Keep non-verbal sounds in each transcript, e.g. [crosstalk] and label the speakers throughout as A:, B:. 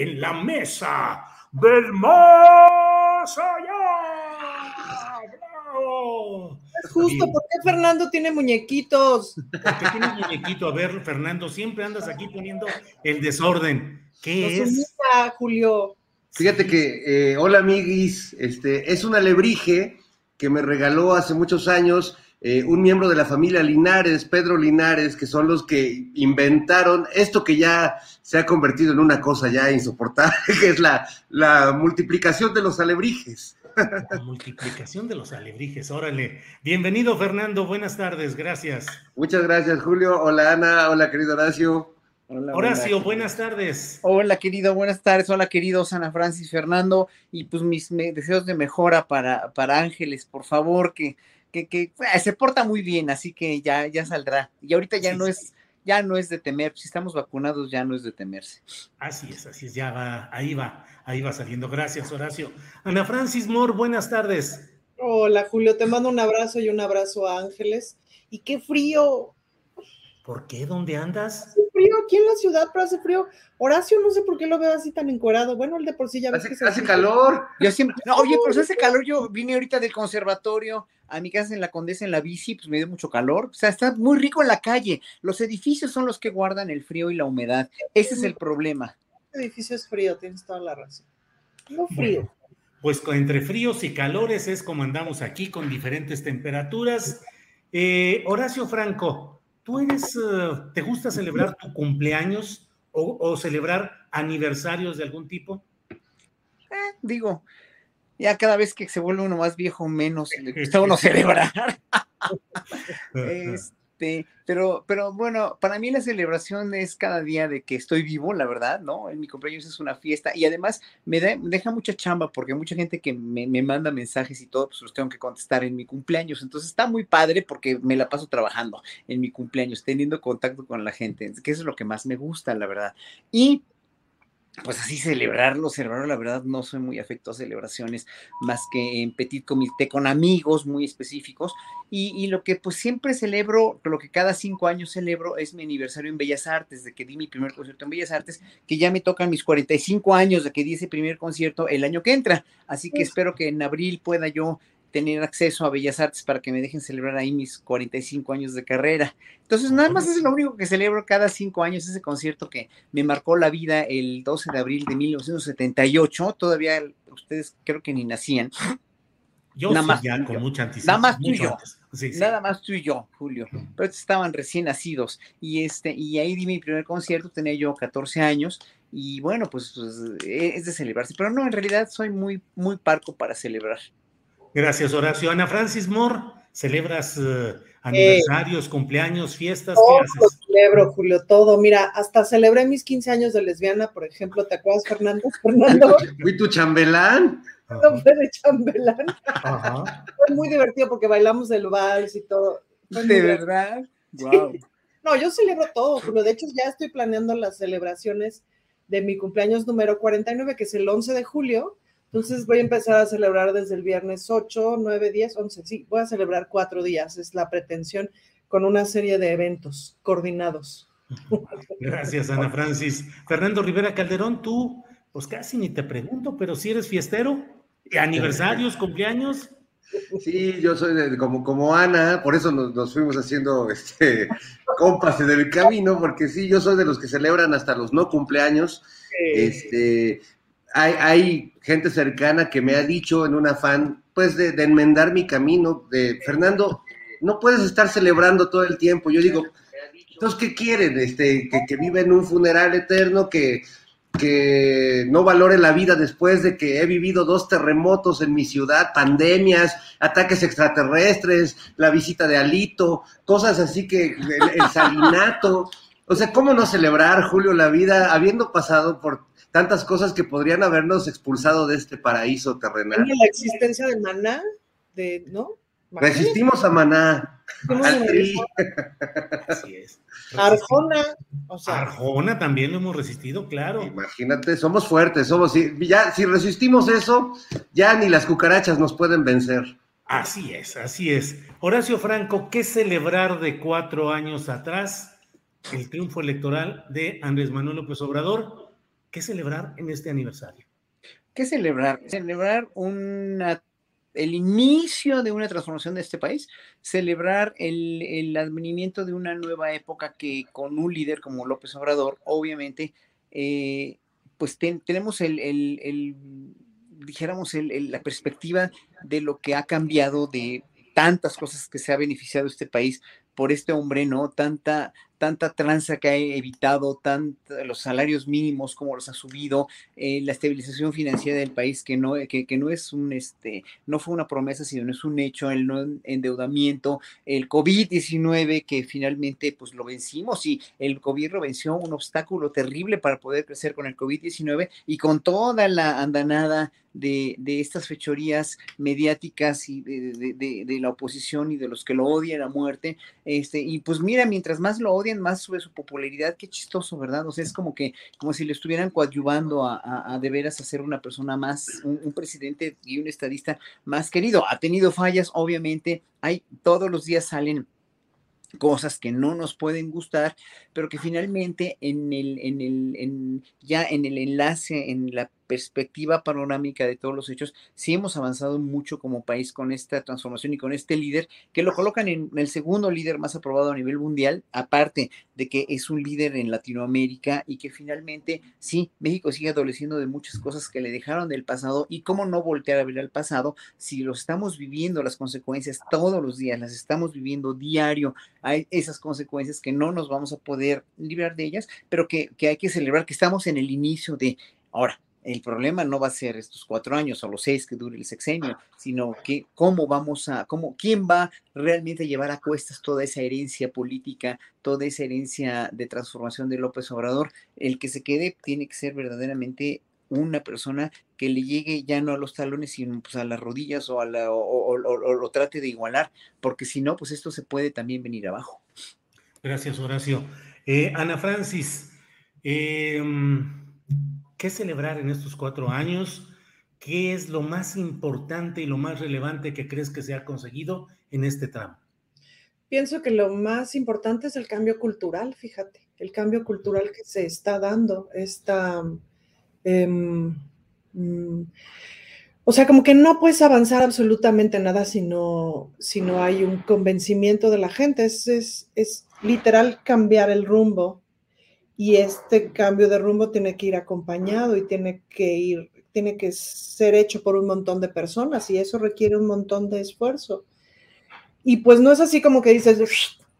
A: En la mesa del más allá. ¡Bravo!
B: Es justo, ¿por qué Fernando tiene muñequitos?
A: Porque tiene un muñequito. A ver, Fernando, siempre andas aquí poniendo el desorden. ¿Qué
B: Nos
A: es?
B: unita, Julio.
C: Fíjate que, eh, hola amiguis, este, es un alebrije que me regaló hace muchos años eh, un miembro de la familia Linares, Pedro Linares, que son los que inventaron esto que ya se ha convertido en una cosa ya insoportable, [laughs] que es la, la multiplicación de los alebrijes.
A: La multiplicación de los alebrijes. Órale. Bienvenido, Fernando. Buenas tardes. Gracias.
C: Muchas gracias, Julio. Hola, Ana. Hola, querido Horacio.
B: Hola,
A: Horacio, buenas tardes.
B: Hola, querido, buenas tardes. Hola, queridos Ana Francis Fernando. Y pues mis deseos de mejora para, para Ángeles, por favor, que, que, que ah, se porta muy bien, así que ya, ya saldrá. Y ahorita ya
A: Sí,
B: no
A: sí.
B: es, ya no es de temer. Si estamos vacunados, ya no es de temerse.
A: Así es, así es. Ya va, ahí va, ahí va saliendo. Gracias, Horacio. Ana Francis Moore, buenas tardes.
D: Hola Julio, te mando un abrazo y un abrazo a Ángeles. Y qué frío,
A: ¿Por qué? ¿Dónde andas?
D: Frío aquí en la ciudad, pero hace frío. Horacio, no sé por qué lo veo así tan encuerado. Bueno, el de por sí ya ves
C: Hace,
D: que se
C: hace calor.
B: Yo siempre, no, oye, pero si hace calor, yo vine ahorita del conservatorio a mi casa en la Condesa en la bici, pues me dio mucho calor. O sea, está muy rico en la calle. Los edificios son los que guardan el frío y la humedad. Ese es el problema.
D: Este edificio es frío, tienes toda la razón. No frío.
A: Pues entre fríos y calores es como andamos aquí con diferentes temperaturas. Eh, Horacio Franco, ¿tú eres, eh, te gusta celebrar tu cumpleaños o, o celebrar aniversarios de algún tipo?
B: Digo, ya cada vez que se vuelve uno más viejo, menos le [laughs] gusta uno celebrar. [laughs] Este, pero, pero bueno, para mí la celebración es cada día de que estoy vivo, la verdad, ¿no? En mi cumpleaños es una fiesta y además me, me deja mucha chamba porque mucha gente que me, me manda mensajes y todo, pues los tengo que contestar en mi cumpleaños. Entonces está muy padre porque me la paso trabajando en mi cumpleaños, teniendo contacto con la gente, que es lo que más me gusta, la verdad. Y pues así celebrarlo, celebrarlo, la verdad no soy muy afecto a celebraciones más que en petit comité con amigos muy específicos y, y lo que pues siempre celebro, lo que cada cinco años celebro es mi aniversario en Bellas Artes, de que di mi primer concierto en Bellas Artes, que ya me tocan mis 45 años de que di ese primer concierto el año que entra, así que espero que en abril pueda yo tener acceso a Bellas Artes para que me dejen celebrar ahí mis 45 años de carrera. Entonces, nada más es lo único que celebro cada cinco años, ese concierto que me marcó la vida el 12 de abril de 1978. Todavía ustedes creo que ni nacían.
A: Yo
B: Nada
A: sí,
B: más
A: ya con mucha.
B: Nada más tú y yo.
A: antes. Sí, sí.
B: Nada más tú y yo, Julio. Pero estaban recién nacidos. Y este, y ahí di mi primer concierto, tenía yo 14 años. Y bueno, pues, pues, eh, es de celebrarse. Pero no, en realidad soy muy, muy parco para celebrar.
A: Gracias, Horacio. Ana Francis Moore, ¿celebras eh, aniversarios, cumpleaños, fiestas? ¿Qué
D: Todo lo celebro, Julio, todo. Mira, hasta celebré mis 15 años de lesbiana, por ejemplo. ¿Te acuerdas, Fernando? [laughs] Fernando
C: Fui tu chambelán. [laughs]
D: no fue de chambelán.
A: Ajá.
D: Fue muy divertido porque bailamos el vals y todo. Fue
B: ¿De verdad? Wow.
D: No, yo celebro todo, Julio. De hecho, ya estoy planeando las celebraciones de mi cumpleaños número 49, que es el 11 de julio. Entonces voy a empezar a celebrar desde el viernes 8, 9, 10, 11. Sí, voy a celebrar cuatro días. Es la pretensión con una serie de eventos coordinados. [laughs]
A: Gracias, Ana Francis. Fernando Rivera Calderón, tú, pues casi ni te pregunto, pero si eres fiestero, aniversarios, cumpleaños.
C: Sí, yo soy de, como, como Ana, por eso nos, fuimos haciendo este, compas en el camino, porque sí, yo soy de los que celebran hasta los no cumpleaños. Este, hay, hay, gente cercana que me ha dicho en un afán, pues, de, enmendar mi camino, de Fernando, no puedes estar celebrando todo el tiempo. Yo digo, entonces, ¿qué quieren? Este, que, que en un funeral eterno, que que no valore la vida después de que he vivido dos terremotos en mi ciudad, pandemias, ataques extraterrestres, la visita de Alito, cosas así que el, salinato. O sea, ¿cómo no celebrar, Julio, la vida habiendo pasado por tantas cosas que podrían habernos expulsado de este paraíso terrenal?
D: La existencia de Maná, de, ¿no?
C: Resistimos a Maná.
A: Así es.
D: Arjona.
A: Arjona también lo hemos resistido, claro.
C: Imagínate, somos fuertes, somos, ya, si resistimos eso, ya ni las cucarachas nos pueden vencer.
A: Así es, así es. Horacio Franco, ¿qué celebrar de cuatro años atrás? El triunfo electoral de Andrés Manuel López Obrador. ¿Qué celebrar en este aniversario?
B: ¿Qué celebrar? Celebrar una el inicio de una transformación de este país, celebrar el, advenimiento de una nueva época que con un líder como López Obrador, obviamente, eh, pues tenemos el, dijéramos, la perspectiva de lo que ha cambiado de tantas cosas que se ha beneficiado este país por este hombre, ¿no? Tanta, tanta tranza que ha evitado, tanto, los salarios mínimos como los ha subido, eh, la estabilización financiera del país que no, que, no es un, este, no fue una promesa, sino es un hecho, el endeudamiento, el COVID-19 que finalmente pues lo vencimos y el gobierno venció un obstáculo terrible para poder crecer con el COVID-19 y con toda la andanada de, estas fechorías mediáticas y de, de, la oposición y de los que lo odian a muerte, este, y pues mira, mientras más lo odian, más sube su popularidad, qué chistoso, ¿verdad? O sea, es como que, como si le estuvieran coadyuvando a, de veras a ser una persona más, un, presidente y un estadista más querido. Ha tenido fallas, obviamente, hay, todos los días salen cosas que no nos pueden gustar, pero que finalmente en el, en el, en, ya en el enlace, en la perspectiva panorámica de todos los hechos, sí hemos avanzado mucho como país con esta transformación y con este líder que lo colocan en el segundo líder más aprobado a nivel mundial, aparte de que es un líder en Latinoamérica y que finalmente sí, México sigue adoleciendo de muchas cosas que le dejaron del pasado y cómo no voltear a ver al pasado si lo estamos viviendo las consecuencias todos los días, las estamos viviendo diario, hay esas consecuencias que no nos vamos a poder librar de ellas, pero que, que hay que celebrar que estamos en el inicio de ahora el problema no va a ser estos cuatro años o los seis que dure el sexenio, sino que cómo vamos a, cómo, quién va realmente a llevar a cuestas toda esa herencia política, toda esa herencia de transformación de López Obrador. El que se quede tiene que ser verdaderamente una persona que le llegue ya no a los talones, sino pues a las rodillas o, a la, o, lo trate de igualar, porque si no, pues esto se puede también venir abajo.
A: Gracias, Horacio. Eh, Ana Francis, eh, ¿Qué celebrar en estos cuatro años? ¿Qué es lo más importante y lo más relevante que crees que se ha conseguido en este tramo?
D: Pienso que lo más importante es el cambio cultural, fíjate, el cambio cultural que se está dando, esta... Mm, o sea, como que no puedes avanzar absolutamente nada si no, si no hay un convencimiento de la gente. Es, es, es literal cambiar el rumbo y este cambio de rumbo tiene que ir acompañado y tiene que ir, tiene que ser hecho por un montón de personas y eso requiere un montón de esfuerzo. Y pues no es así como que dices,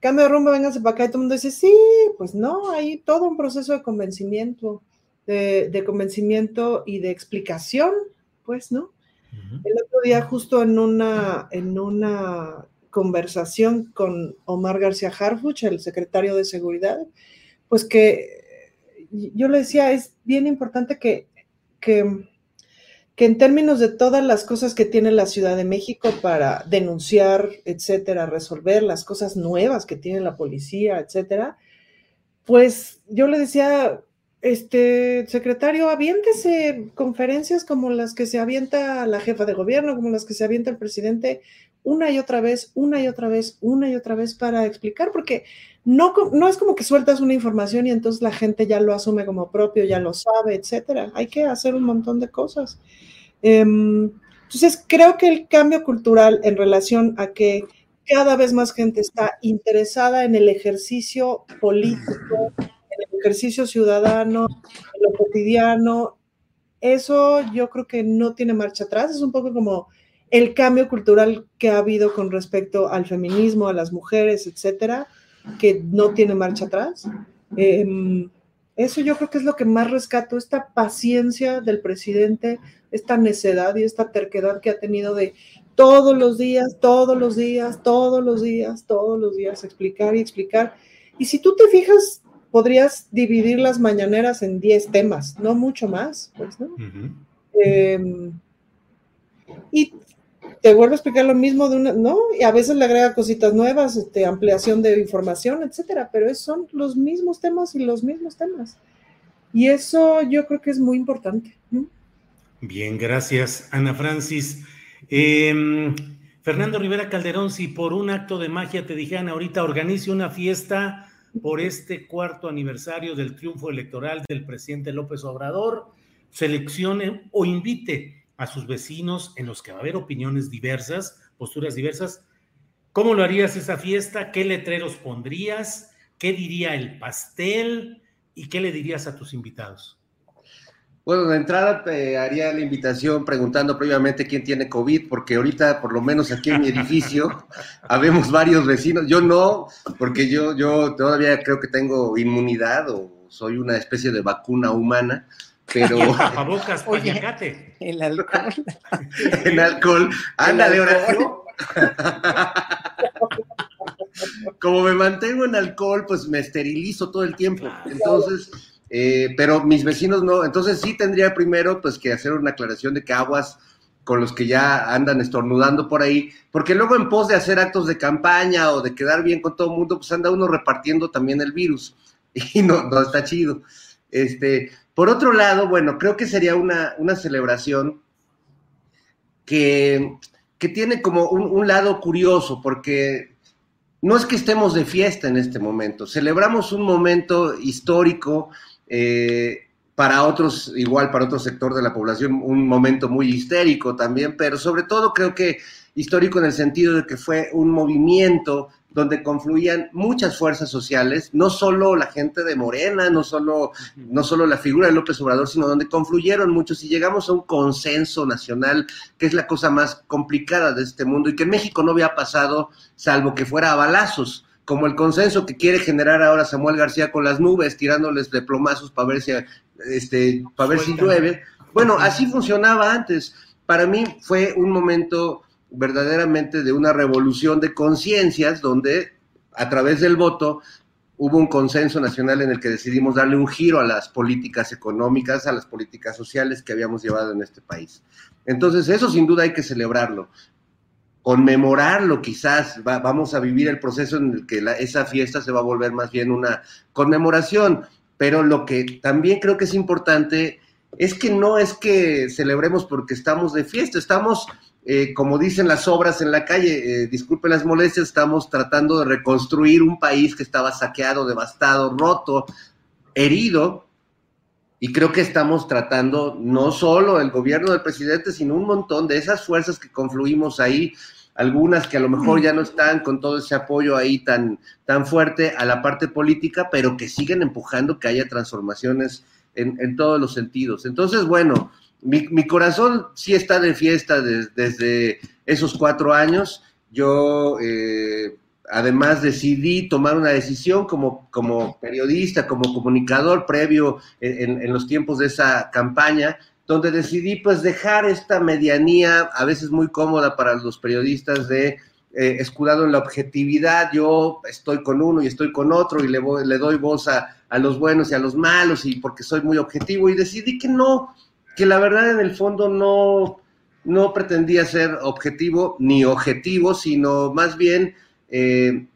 D: cambio de rumbo, vénganse para acá y todo el mundo dice, sí, pues no, hay todo un proceso de convencimiento, de, convencimiento y de explicación, pues, ¿no? El otro día justo en una, en una conversación con Omar García Harfuch, el secretario de Seguridad, pues que yo le decía, es bien importante que, que, en términos de todas las cosas que tiene la Ciudad de México para denunciar, etcétera, resolver las cosas nuevas que tiene la policía, etcétera, pues yo le decía, este secretario, aviéntese conferencias como las que se avienta la jefa de gobierno, como las que se avienta el presidente, una y otra vez, una y otra vez, una y otra vez para explicar, porque no, no es como que sueltas una información y entonces la gente ya lo asume como propio, ya lo sabe, etcétera. Hay que hacer un montón de cosas. Em, entonces, creo que el cambio cultural en relación a que cada vez más gente está interesada en el ejercicio político, en el ejercicio ciudadano, en lo cotidiano, eso yo creo que no tiene marcha atrás, es un poco como el cambio cultural que ha habido con respecto al feminismo, a las mujeres, etcétera, que no tiene marcha atrás. Em, eso yo creo que es lo que más rescato, esta paciencia del presidente, esta necedad y esta terquedad que ha tenido de todos los días, todos los días, todos los días, todos los días explicar y explicar. Y si tú te fijas, podrías dividir las mañaneras en 10 temas, no mucho más, pues, ¿no? Em, y te vuelvo a explicar lo mismo de una, ¿no? Y a veces le agrega cositas nuevas, este, ampliación de información, etcétera, pero son los mismos temas y los mismos temas. Y eso yo creo que es muy importante.
A: Bien, gracias, Ana Francis. Em, Fernando Rivera Calderón, si por un acto de magia te dijeran ahorita organice una fiesta por este cuarto aniversario del triunfo electoral del presidente López Obrador, seleccione o invite a sus vecinos en los que va a haber opiniones diversas, posturas diversas. ¿Cómo lo harías esa fiesta? ¿Qué letreros pondrías? ¿Qué diría el pastel? ¿Y qué le dirías a tus invitados?
C: Bueno, de entrada te haría la invitación preguntando previamente quién tiene COVID, porque ahorita, por lo menos aquí en mi edificio, [laughs] habemos varios vecinos. Yo no, porque yo, yo todavía creo que tengo inmunidad o soy una especie de vacuna humana, pero...
A: Tapabocas, Oye,
B: el alcohol. [laughs]
C: en alcohol. Ándale, Horacio. Como me mantengo en alcohol, pues me esterilizo todo el tiempo. Entonces eh, pero mis vecinos no, entonces sí tendría primero pues que hacer una aclaración de que aguas con los que ya andan estornudando por ahí, porque luego en pos de hacer actos de campaña o de quedar bien con todo el mundo, pues anda uno repartiendo también el virus [laughs] y no, no está chido. Este, por otro lado, bueno, creo que sería una, una celebración que, que tiene como un, un lado curioso, porque no es que estemos de fiesta en este momento, celebramos un momento histórico eh, para otros, igual para otro sector de la población, un momento muy histérico también, pero sobre todo creo que histórico en el sentido de que fue un movimiento donde confluían muchas fuerzas sociales, no solo la gente de Morena, no solo, no solo la figura de López Obrador, sino donde confluyeron muchos y llegamos a un consenso nacional, que es la cosa más complicada de este mundo y que en México no había pasado, salvo que fuera a balazos como el consenso que quiere generar ahora Samuel García con las nubes, tirándoles de plomazos para ver si, este, para ver si llueve. Bueno, así funcionaba antes. Para mí fue un momento verdaderamente de una revolución de conciencias donde a través del voto hubo un consenso nacional en el que decidimos darle un giro a las políticas económicas, a las políticas sociales que habíamos llevado en este país. Entonces, eso sin duda hay que celebrarlo. Conmemorarlo quizás, vamos a vivir el proceso en el que esa fiesta se va a volver más bien una conmemoración, pero lo que también creo que es importante es que no es que celebremos porque estamos de fiesta, estamos, eh, como dicen las obras en la calle, eh, disculpen las molestias, estamos tratando de reconstruir un país que estaba saqueado, devastado, roto, herido, y creo que estamos tratando no solo el gobierno del presidente, sino un montón de esas fuerzas que confluimos ahí, algunas que a lo mejor ya no están con todo ese apoyo ahí tan, tan fuerte a la parte política, pero que siguen empujando que haya transformaciones en, todos los sentidos. Entonces, bueno, mi, corazón sí está de fiesta desde esos cuatro años. Yo eh, además decidí tomar una decisión como, como periodista, como comunicador previo en, los tiempos de esa campaña, donde decidí pues dejar esta medianía a veces muy cómoda para los periodistas de eh, escudado en la objetividad, yo estoy con uno y estoy con otro y le, le doy voz a, a los buenos y a los malos y porque soy muy objetivo y decidí que no, que la verdad en el fondo no, no pretendía ser objetivo ni objetivo, sino más bien eh,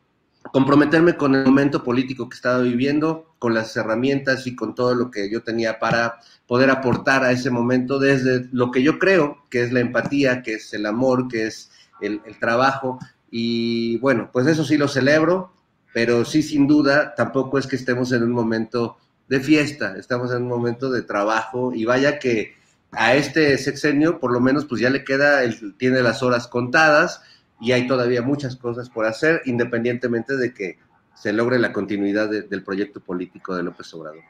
C: comprometerme con el momento político que estaba viviendo, con las herramientas y con todo lo que yo tenía para poder aportar a ese momento desde lo que yo creo que es la empatía, que es el amor, que es el, el trabajo. Y bueno, pues eso sí lo celebro, pero sí, sin duda, tampoco es que estemos en un momento de fiesta, estamos en un momento de trabajo y vaya que a este sexenio por lo menos pues ya le queda, él tiene las horas contadas y hay todavía muchas cosas por hacer, independientemente de que se logre la continuidad del proyecto político de López Obrador.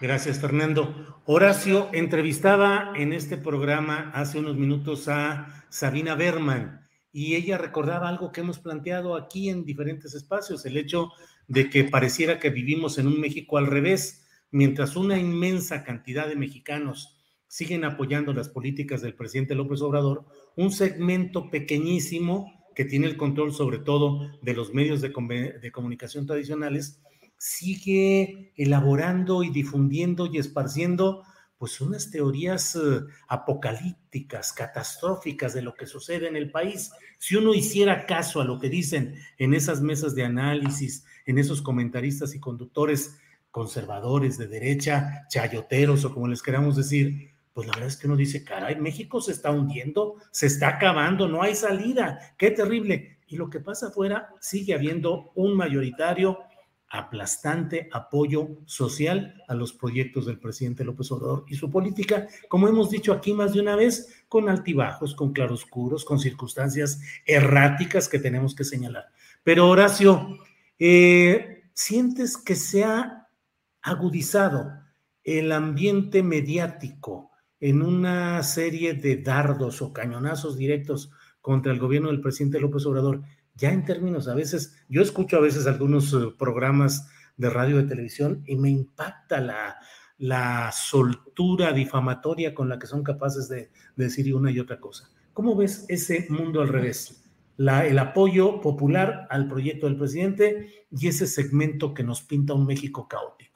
A: Gracias, Fernando. Horacio entrevistaba en este programa hace unos minutos a Sabina Berman y ella recordaba algo que hemos planteado aquí en diferentes espacios, el hecho de que pareciera que vivimos en un México al revés, mientras una inmensa cantidad de mexicanos siguen apoyando las políticas del presidente López Obrador, un segmento pequeñísimo que tiene el control sobre todo de los medios de, comunicación tradicionales, sigue elaborando y difundiendo y esparciendo pues unas teorías eh, apocalípticas, catastróficas de lo que sucede en el país. Si uno hiciera caso a lo que dicen en esas mesas de análisis, en esos comentaristas y conductores conservadores de derecha, chayoteros o como les queramos decir, pues la verdad es que uno dice, caray, México se está hundiendo, se está acabando, no hay salida, qué terrible. Y lo que pasa afuera, sigue habiendo un mayoritario aplastante apoyo social a los proyectos del presidente López Obrador y su política, como hemos dicho aquí más de una vez, con altibajos, con claroscuros, con circunstancias erráticas que tenemos que señalar. Pero Horacio, eh, ¿sientes que se ha agudizado el ambiente mediático en una serie de dardos o cañonazos directos contra el gobierno del presidente López Obrador? ya en términos a veces, yo escucho a veces algunos eh, programas de radio de televisión y me impacta la, soltura difamatoria con la que son capaces de, decir una y otra cosa. ¿Cómo ves ese mundo al revés? El apoyo popular al proyecto del presidente y ese segmento que nos pinta un México caótico.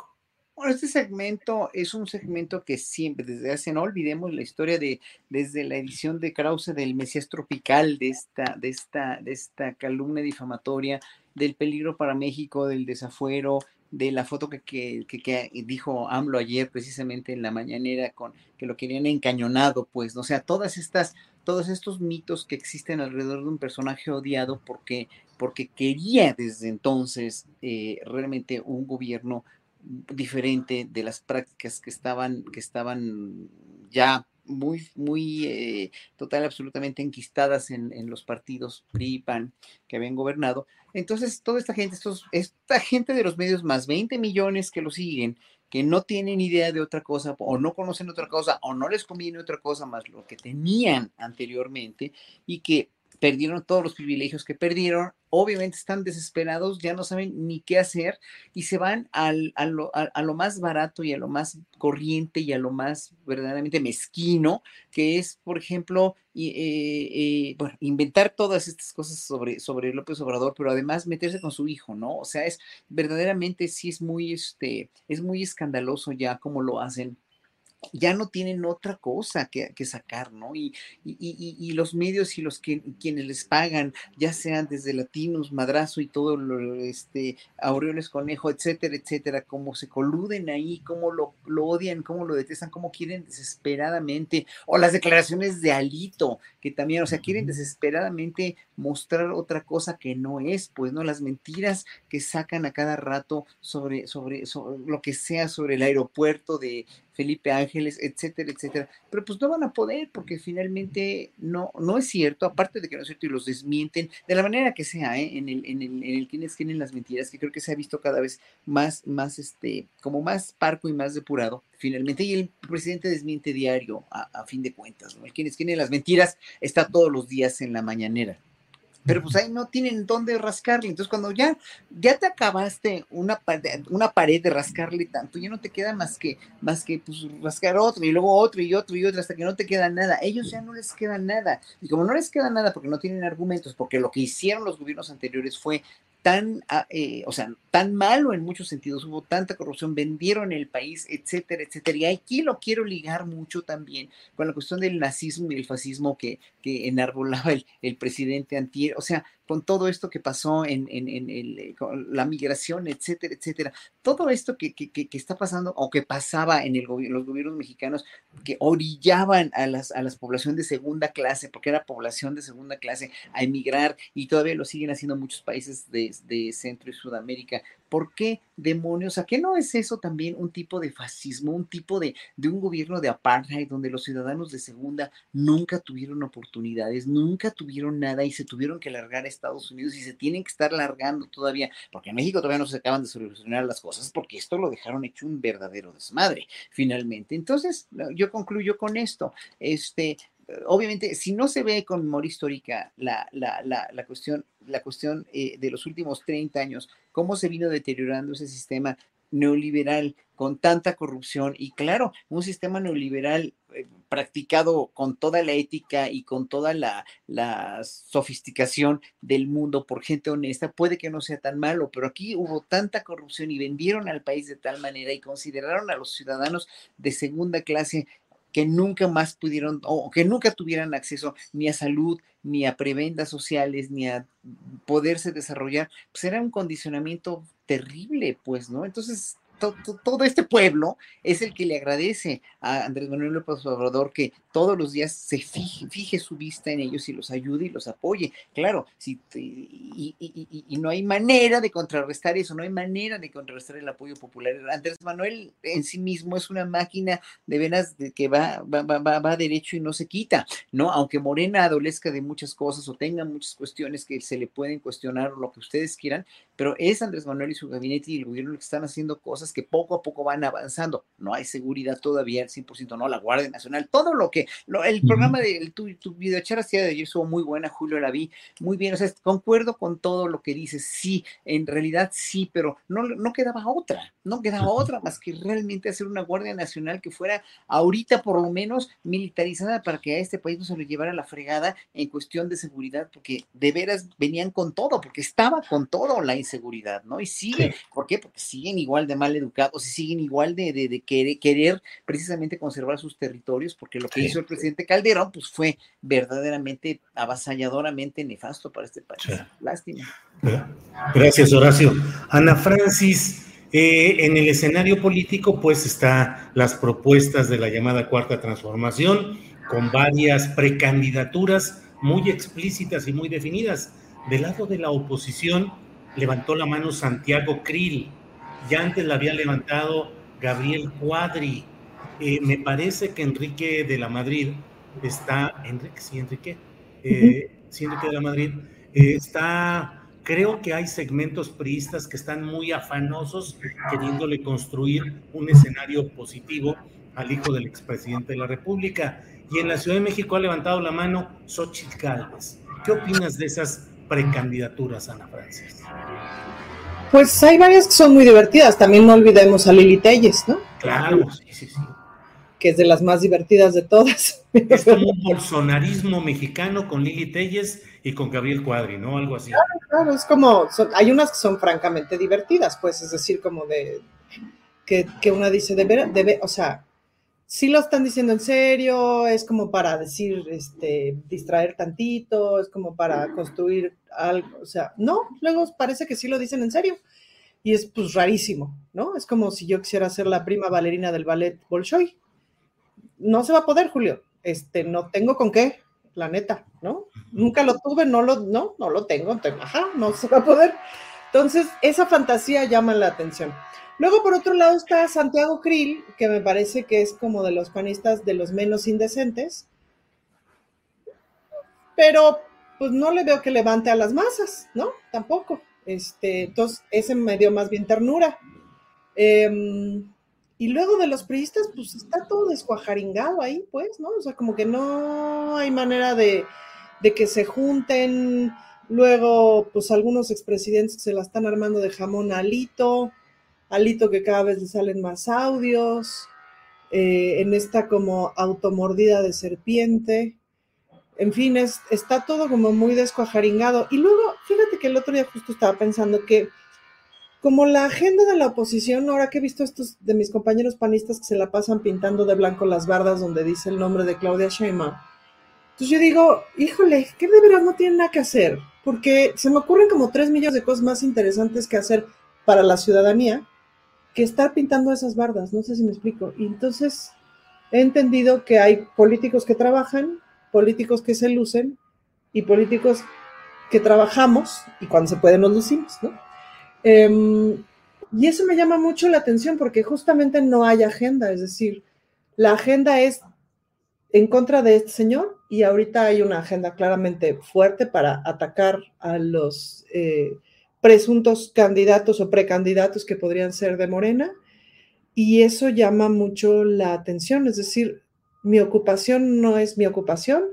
B: Bueno, este segmento es un segmento que siempre, desde hace, no olvidemos la historia de, desde la edición de Krause del Mesías Tropical, de esta, de esta, de esta calumnia difamatoria, del peligro para México, del desafuero, de la foto que, que, que, dijo AMLO ayer precisamente en la mañanera con que lo querían encañonado, pues, o sea, todas estas, todos estos mitos que existen alrededor de un personaje odiado porque, porque quería desde entonces eh, realmente un gobierno diferente de las prácticas que estaban, que estaban ya muy, muy eh, total, absolutamente enquistadas en, en, los partidos PRI PAN que habían gobernado. Entonces, toda esta gente, estos, esta gente de los medios, más 20 millones que lo siguen, que no tienen idea de otra cosa, o no conocen otra cosa, o no les conviene otra cosa más lo que tenían anteriormente, y que perdieron todos los privilegios que perdieron, obviamente están desesperados, ya no saben ni qué hacer y se van al, a, lo, a, lo, más barato y a lo más corriente y a lo más verdaderamente mezquino, que es, por ejemplo, y, eh, eh, bueno, inventar todas estas cosas sobre, sobre López Obrador, pero además meterse con su hijo, ¿no? O sea, es verdaderamente sí es muy, este, es muy escandaloso ya cómo lo hacen ya no tienen otra cosa que, sacar, ¿no? Y, y, los medios y los que quienes les pagan, ya sean desde Latinos, Madrazo y todo, lo, este, Aureoles Conejo, etcétera, etcétera, cómo se coluden ahí, cómo lo, lo odian, cómo lo detestan, cómo quieren desesperadamente, o las declaraciones de Alito, que también, o sea, quieren desesperadamente mostrar otra cosa que no es, pues, ¿no? Las mentiras que sacan a cada rato sobre, sobre, sobre lo que sea sobre el aeropuerto de Felipe Ángeles, etcétera, etcétera. Pero pues no van a poder porque finalmente no, no es cierto, aparte de que no es cierto y los desmienten de la manera que sea, ¿eh? en, el, en, el, en el quienes tienen las mentiras, que creo que se ha visto cada vez más, más, este, como más parco y más depurado finalmente, y el presidente desmiente diario a, fin de cuentas, ¿no? El quienes tienen las mentiras está todos los días en la mañanera pero pues ahí no tienen dónde rascarle. Entonces, cuando ya, ya te acabaste una, una pared de rascarle tanto, ya no te queda más que, más que pues, rascar otro y luego otro y otro y otro hasta que no te queda nada. ellos ya no les queda nada. Y como no les queda nada porque no tienen argumentos, porque lo que hicieron los gobiernos anteriores fue tan, ah, eh, o sea, tan malo en muchos sentidos, hubo tanta corrupción, vendieron el país, etcétera, etcétera. Y aquí lo quiero ligar mucho también con la cuestión del nazismo y el fascismo que, que enarbolaba el, el presidente Antier. O sea, con todo esto que pasó en, en, la migración, etcétera, etcétera. Todo esto que, que, está pasando o que pasaba en el los gobiernos mexicanos que orillaban a las, a las poblaciones de segunda clase, porque era población de segunda clase, a emigrar y todavía lo siguen haciendo muchos países de, de Centro y Sudamérica ¿Por qué demonios? ¿A qué no es eso también un tipo de fascismo, un tipo de, de un gobierno de apartheid donde los ciudadanos de segunda nunca tuvieron oportunidades, nunca tuvieron nada y se tuvieron que largar a Estados Unidos y se tienen que estar largando todavía, porque en México todavía no se acaban de solucionar las cosas, porque esto lo dejaron hecho un verdadero desmadre, finalmente. Entonces, yo concluyo con esto. Este, obviamente, si no se ve con memoria histórica la, la, la, la cuestión, la cuestión eh, de los últimos 30 años, cómo se vino deteriorando ese sistema neoliberal con tanta corrupción y claro, un sistema neoliberal eh, practicado con toda la ética y con toda la, la, sofisticación del mundo por gente honesta, puede que no sea tan malo, pero aquí hubo tanta corrupción y vendieron al país de tal manera y consideraron a los ciudadanos de segunda clase que nunca más pudieron o que nunca tuvieran acceso ni a salud, ni a prebendas sociales, ni a poderse desarrollar, pues era un condicionamiento terrible, pues, ¿no? Entonces, todo este pueblo es el que le agradece a Andrés Manuel López Obrador que todos los días se fije, su vista en ellos y los ayude y los apoye. Claro, si, y, no hay manera de contrarrestar eso, no hay manera de contrarrestar el apoyo popular. Andrés Manuel en sí mismo es una máquina de venas de que va, va, va, va derecho y no se quita, ¿no? Aunque Morena adolezca de muchas cosas o tenga muchas cuestiones que se le pueden cuestionar o lo que ustedes quieran, pero es Andrés Manuel y su gabinete y el gobierno que están haciendo cosas que poco a poco van avanzando. No hay seguridad todavía al 100%, no, la Guardia Nacional, todo lo que, el programa de tu, tu videocharla de ayer estuvo muy buena, Julio, la vi muy bien, o sea, concuerdo con todo lo que dices, sí, en realidad sí, pero no, no quedaba otra, no quedaba otra más que realmente hacer una Guardia Nacional que fuera ahorita por lo menos militarizada para que a este país no se lo llevara la fregada en cuestión de seguridad, porque de veras venían con todo, porque estaba con todo la inseguridad, ¿no? Y sigue, ¿por qué? Porque siguen igual de mal educados y siguen igual de, de, querer, precisamente conservar sus territorios, porque lo que hizo el presidente Calderón, pues fue verdaderamente avasalladoramente nefasto para este país. Lástima.
A: Gracias, Horacio. Ana Francis. Eh, en el escenario político, pues, está las propuestas de la llamada Cuarta Transformación, con varias precandidaturas muy explícitas y muy definidas. Del lado de la oposición, levantó la mano Santiago Krill, ya antes la había levantado Gabriel Cuadri. Eh, me parece que Enrique de la Madrid está, Enrique, sí, Enrique, eh, sí, Enrique de la Madrid, eh, está, creo que hay segmentos priistas que están muy afanosos queriéndole construir un escenario positivo al hijo del expresidente de la República. Y en la Ciudad de México ha levantado la mano Xochitl Gálvez. ¿Qué opinas de esas precandidaturas, Ana Francis?
D: Pues hay varias que son muy divertidas. También no olvidemos a Lili Telles, ¿no?
A: Claro, sí, sí, sí.
D: Que es de las más divertidas de todas.
A: Es como un bolsonarismo mexicano con Lili Telles y con Gabriel Cuadri, ¿no? Algo así.
D: Claro, claro, es como, hay unas que son francamente divertidas, pues, es decir, como de, que, que una dice, de ver, de o sea, sí lo están diciendo en serio, es como para decir, este, distraer tantito, es como para construir algo, o sea, no, luego parece que sí lo dicen en serio. Y es pues rarísimo, ¿no? Es como si yo quisiera ser la prima bailarina del ballet Bolshoi. No se va a poder, Julio. Este, no tengo con qué, la neta, ¿no? Nunca lo tuve, no lo, no, no lo tengo, ajá, no se va a poder. Entonces, esa fantasía llama la atención. Luego, por otro lado, está Santiago Krill, que me parece que es como de los panistas de los menos indecentes, pero pues no le veo que levante a las masas, ¿no? Tampoco. Este, entonces, ese me dio más bien ternura. Em, y luego de los priistas, pues está todo descuajaringado ahí, pues, ¿no? O sea, como que no hay manera de, de que se junten. Luego, pues algunos expresidentes se la están armando de jamón alito. Alito que cada vez le salen más audios, eh, en esta como automordida de serpiente. En fin, es, está todo como muy descuajaringado. Y luego, fíjate que el otro día justo estaba pensando que como la agenda de la oposición, ahora que he visto estos de mis compañeros panistas que se la pasan pintando de blanco las bardas donde dice el nombre de Claudia Sheinbaum, entonces yo digo, híjole, que de verdad no tienen nada que hacer, porque se me ocurren como tres millones de cosas más interesantes que hacer para la ciudadanía que estar pintando esas bardas, no sé si me explico. Entonces he entendido que hay políticos que trabajan, políticos que se lucen y políticos que trabajamos y cuando se puede nos lucimos, ¿no? Em, y eso me llama mucho la atención porque justamente no hay agenda, es decir, la agenda es en contra de este señor y ahorita hay una agenda claramente fuerte para atacar a los eh, presuntos candidatos o precandidatos que podrían ser de Morena y eso llama mucho la atención, es decir, mi ocupación no es mi ocupación,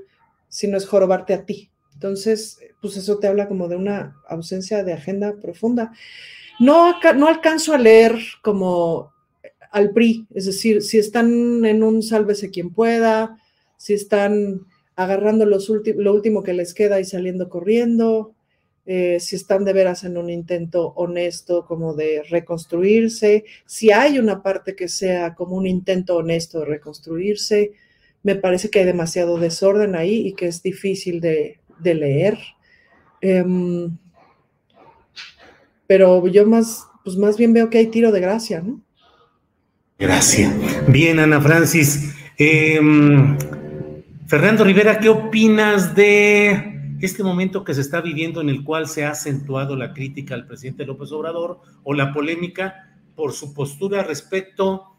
D: sino es jorobarte a ti. Entonces, pues eso te habla como de una ausencia de agenda profunda. No, no alcanzo a leer como al PRI, es decir, si están en un sálvese quien pueda, si están agarrando los lo último que les queda y saliendo corriendo, eh, si están de veras en un intento honesto como de reconstruirse, si hay una parte que sea como un intento honesto de reconstruirse, me parece que hay demasiado desorden ahí y que es difícil de, de leer. Em, pero yo más, pues más bien veo que hay tiro de gracia, ¿no?
A: Gracias. Bien, Ana Francis. Em, Fernando Rivera, ¿qué opinas de este momento que se está viviendo en el cual se ha acentuado la crítica al presidente López Obrador o la polémica por su postura respecto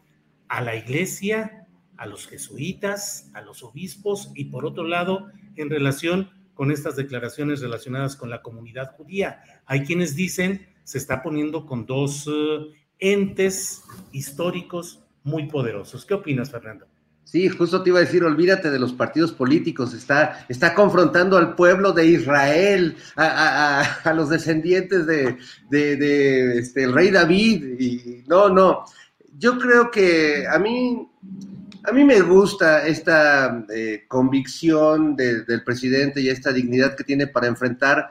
A: a la iglesia, a los jesuitas, a los obispos y por otro lado en relación con estas declaraciones relacionadas con la comunidad judía. Hay quienes dicen se está poniendo con dos eh, entes históricos muy poderosos. ¿Qué opinas, Fernando?
C: Sí, justo te iba a decir, olvídate de los partidos políticos, está, está confrontando al pueblo de Israel, a, los descendientes de, de, este, el rey David, y no, no, yo creo que a mí, a mí me gusta esta eh, convicción del presidente y esta dignidad que tiene para enfrentar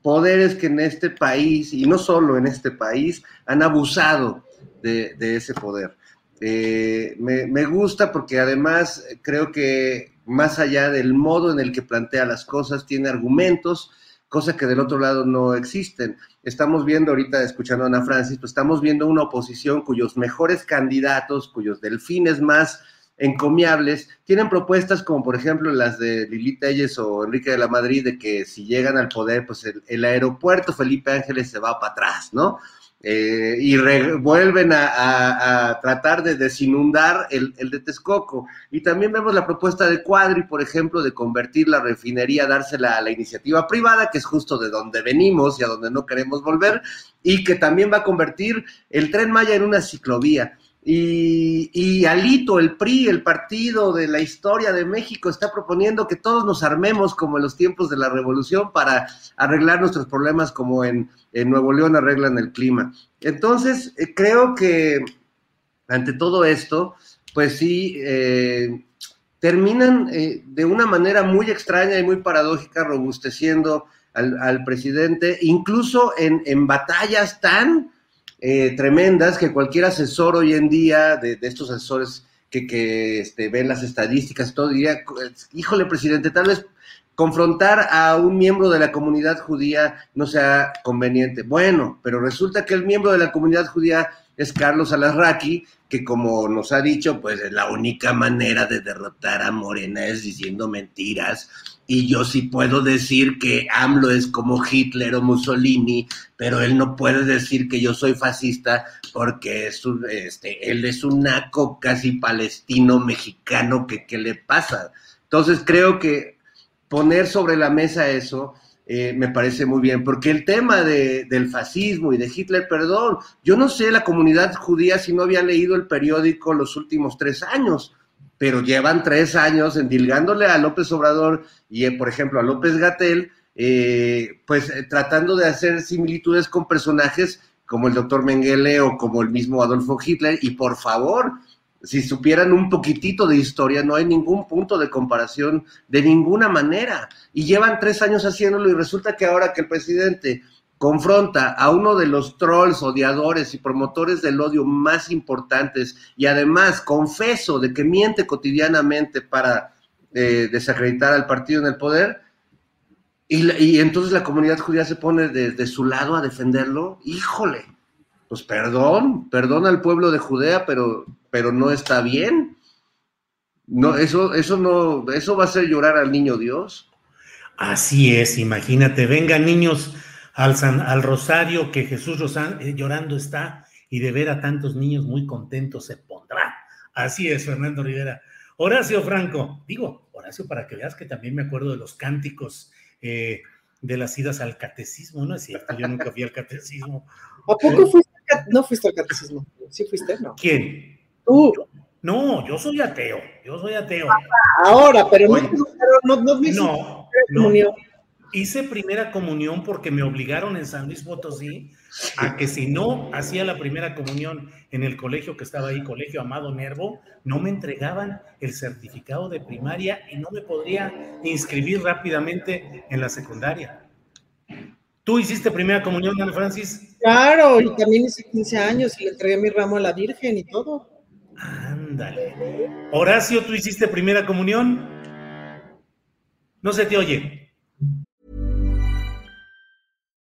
C: poderes que en este país, y no solo en este país, han abusado de, ese poder. Eh, me, gusta porque además creo que más allá del modo en el que plantea las cosas, tiene argumentos, cosa que del otro lado no existen. Estamos viendo ahorita, escuchando a Ana Francis, pues estamos viendo una oposición cuyos mejores candidatos, cuyos delfines más encomiables, tienen propuestas como por ejemplo las de Lili Telles o Enrique de la Madrid, de que si llegan al poder, pues el, aeropuerto Felipe Ángeles se va para atrás, ¿no? Eh, y vuelven a, tratar de desinundar el, el, de Texcoco. Y también vemos la propuesta de Cuadri, por ejemplo, de convertir la refinería, dársela a la iniciativa privada, que es justo de donde venimos y a donde no queremos volver, y que también va a convertir el tren Maya en una ciclovía. Y, Alito, el PRI, el partido de la historia de México, está proponiendo que todos nos armemos como en los tiempos de la revolución para arreglar nuestros problemas como en, Nuevo León arreglan el clima. Entonces, eh, creo que ante todo esto, pues sí, eh, terminan eh, de una manera muy extraña y muy paradójica robusteciendo al, presidente, incluso en, en batallas tan eh, tremendas que cualquier asesor hoy en día, de, estos asesores que, este, ven las estadísticas todo, diría, híjole, presidente, tal vez confrontar a un miembro de la comunidad judía no sea conveniente. Bueno, pero resulta que el miembro de la comunidad judía es Carlos Alarraqui, que como nos ha dicho, pues la única manera de derrotar a Morena es diciendo mentiras y yo sí puedo decir que AMLO es como Hitler o Mussolini, pero él no puede decir que yo soy fascista porque es este, él es un naco casi palestino mexicano que qué le pasa. Entonces creo que poner sobre la mesa eso eh, me parece muy bien, porque el tema de, del fascismo y de Hitler, perdón, yo no sé la comunidad judía si no había leído el periódico los últimos tres años pero llevan tres años endilgándole a López Obrador y, eh, por ejemplo, a López Gatel, eh, pues eh, tratando de hacer similitudes con personajes como el doctor Mengele o como el mismo Adolfo Hitler, y por favor, si supieran un poquitito de historia, no hay ningún punto de comparación de ninguna manera. Y llevan tres años haciéndolo y resulta que ahora que el presidente confronta a uno de los trolls, odiadores y promotores del odio más importantes y además confeso de que miente cotidianamente para eh, desacreditar al partido en el poder, y, entonces la comunidad judía se pone de, su lado a defenderlo, híjole, pues perdón, perdón al pueblo de Judea, pero, pero no está bien. No, eso, eso no, eso va a hacer llorar al niño Dios.
A: Así es, imagínate, vengan niños al, al rosario que Jesús eh, llorando está y de ver a tantos niños muy contentos se pondrá. Así es, Fernando Rivera. Horacio Franco, digo, Horacio, para que veas que también me acuerdo de los cánticos eh, de las idas al catecismo, ¿no es cierto? Yo nunca fui al catecismo.
D: ¿A poco fuiste? No fuiste al catecismo. ¿Sí fuiste? No.
A: ¿Quién?
D: Tú.
A: No, yo soy ateo. Yo soy ateo.
D: Ahora, pero no, no, no,
A: no, no, hice primera comunión porque me obligaron en San Luis Potosí a que si no hacía la primera comunión en el colegio que estaba ahí, Colegio Amado Nervo, no me entregaban el certificado de primaria y no me podría inscribir rápidamente en la secundaria. ¿Tú hiciste primera comunión, Ana Francis?
D: Claro, y también hice 15 años y le entregué mi ramo a la Virgen y todo.
A: Ándale. Horacio, ¿tú hiciste primera comunión? No se te oye.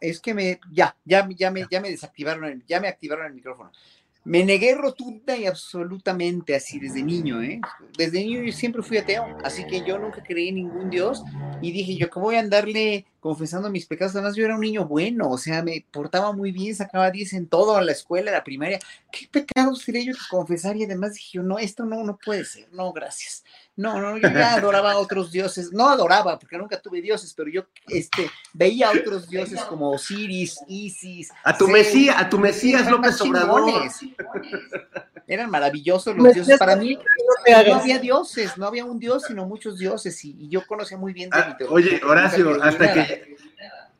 B: es que me, ya, ya, ya me, ya me desactivaron, ya me activaron el micrófono. Me negué rotunda y absolutamente así desde niño, ¿eh? Desde niño yo siempre fui ateo, así que yo nunca creí en ningún Dios y dije, yo cómo voy a andarle confesando mis pecados, además yo era un niño bueno, o sea, me portaba muy bien, sacaba 10 en todo, en la escuela, en la primaria, ¿qué pecados tenía yo que confesar? Y además dije, no, esto no, no puede ser, no, gracias. No, no, yo ya adoraba a otros dioses, no adoraba, porque nunca tuve dioses, pero yo este, veía a otros dioses como Osiris, Isis.
C: A tu Mesías, a tu Mesías López Obrador.
B: Eran maravillosos los dioses. Para mí no había dioses, no había un dios, sino muchos dioses, y, yo conocía muy bien de
C: ah, Oye, Horacio, hasta que,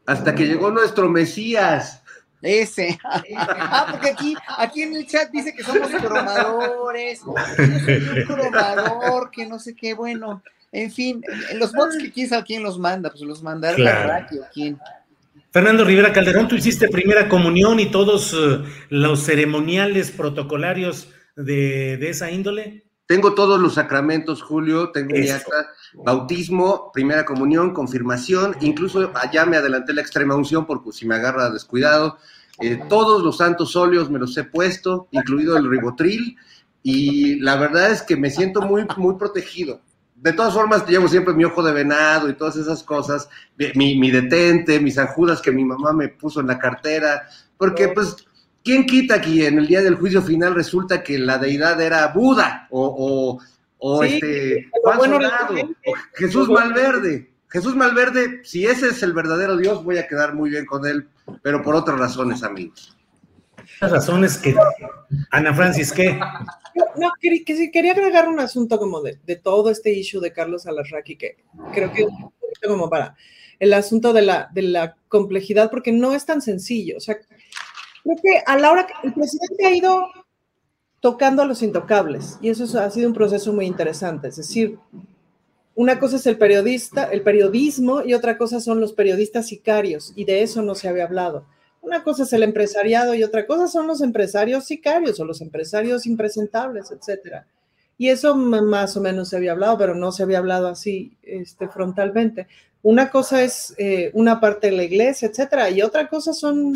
C: hasta que llegó nuestro Mesías.
B: Ese. Ah, porque aquí, aquí en el chat dice que somos cromadores, un cromador, que no sé qué, bueno, en fin, los bots que quién sabe quién los manda, pues los mandaron claro. a quién.
A: Fernando Rivera Calderón, tú hiciste primera comunión y todos eh, los ceremoniales protocolarios de, de, esa índole.
C: Tengo todos los sacramentos, Julio, tengo mi acta, bautismo, primera comunión, confirmación, incluso allá me adelanté la extrema unción porque si me agarra descuidado, eh, todos los santos óleos me los he puesto, incluido el ribotril, y la verdad es que me siento muy, muy protegido. De todas formas, llevo siempre mi ojo de venado y todas esas cosas, mi, mi detente, mis anjudas que mi mamá me puso en la cartera, porque pues, ¿quién quita que en el día del juicio final resulta que la deidad era Buda o, o, este Juan Jesús Malverde? Jesús Malverde, si ese es el verdadero Dios, voy a quedar muy bien con él, pero por otras razones, amigos.
A: Las razones que. Ana Francis, ¿qué?
D: No, que, quería agregar un asunto como de, todo este issue de Carlos Alarraqui, que creo que es un poquito como para el asunto de la, de la complejidad, porque no es tan sencillo. O sea, creo que a la hora que el presidente ha ido tocando a los intocables, y eso ha sido un proceso muy interesante. Es decir, una cosa es el periodista, el periodismo y otra cosa son los periodistas sicarios y de eso no se había hablado. Una cosa es el empresariado y otra cosa son los empresarios sicarios o los empresarios impresentables, etcétera. Y eso más o menos se había hablado, pero no se había hablado así este, frontalmente. Una cosa es eh, una parte de la iglesia, etcétera, y otra cosa son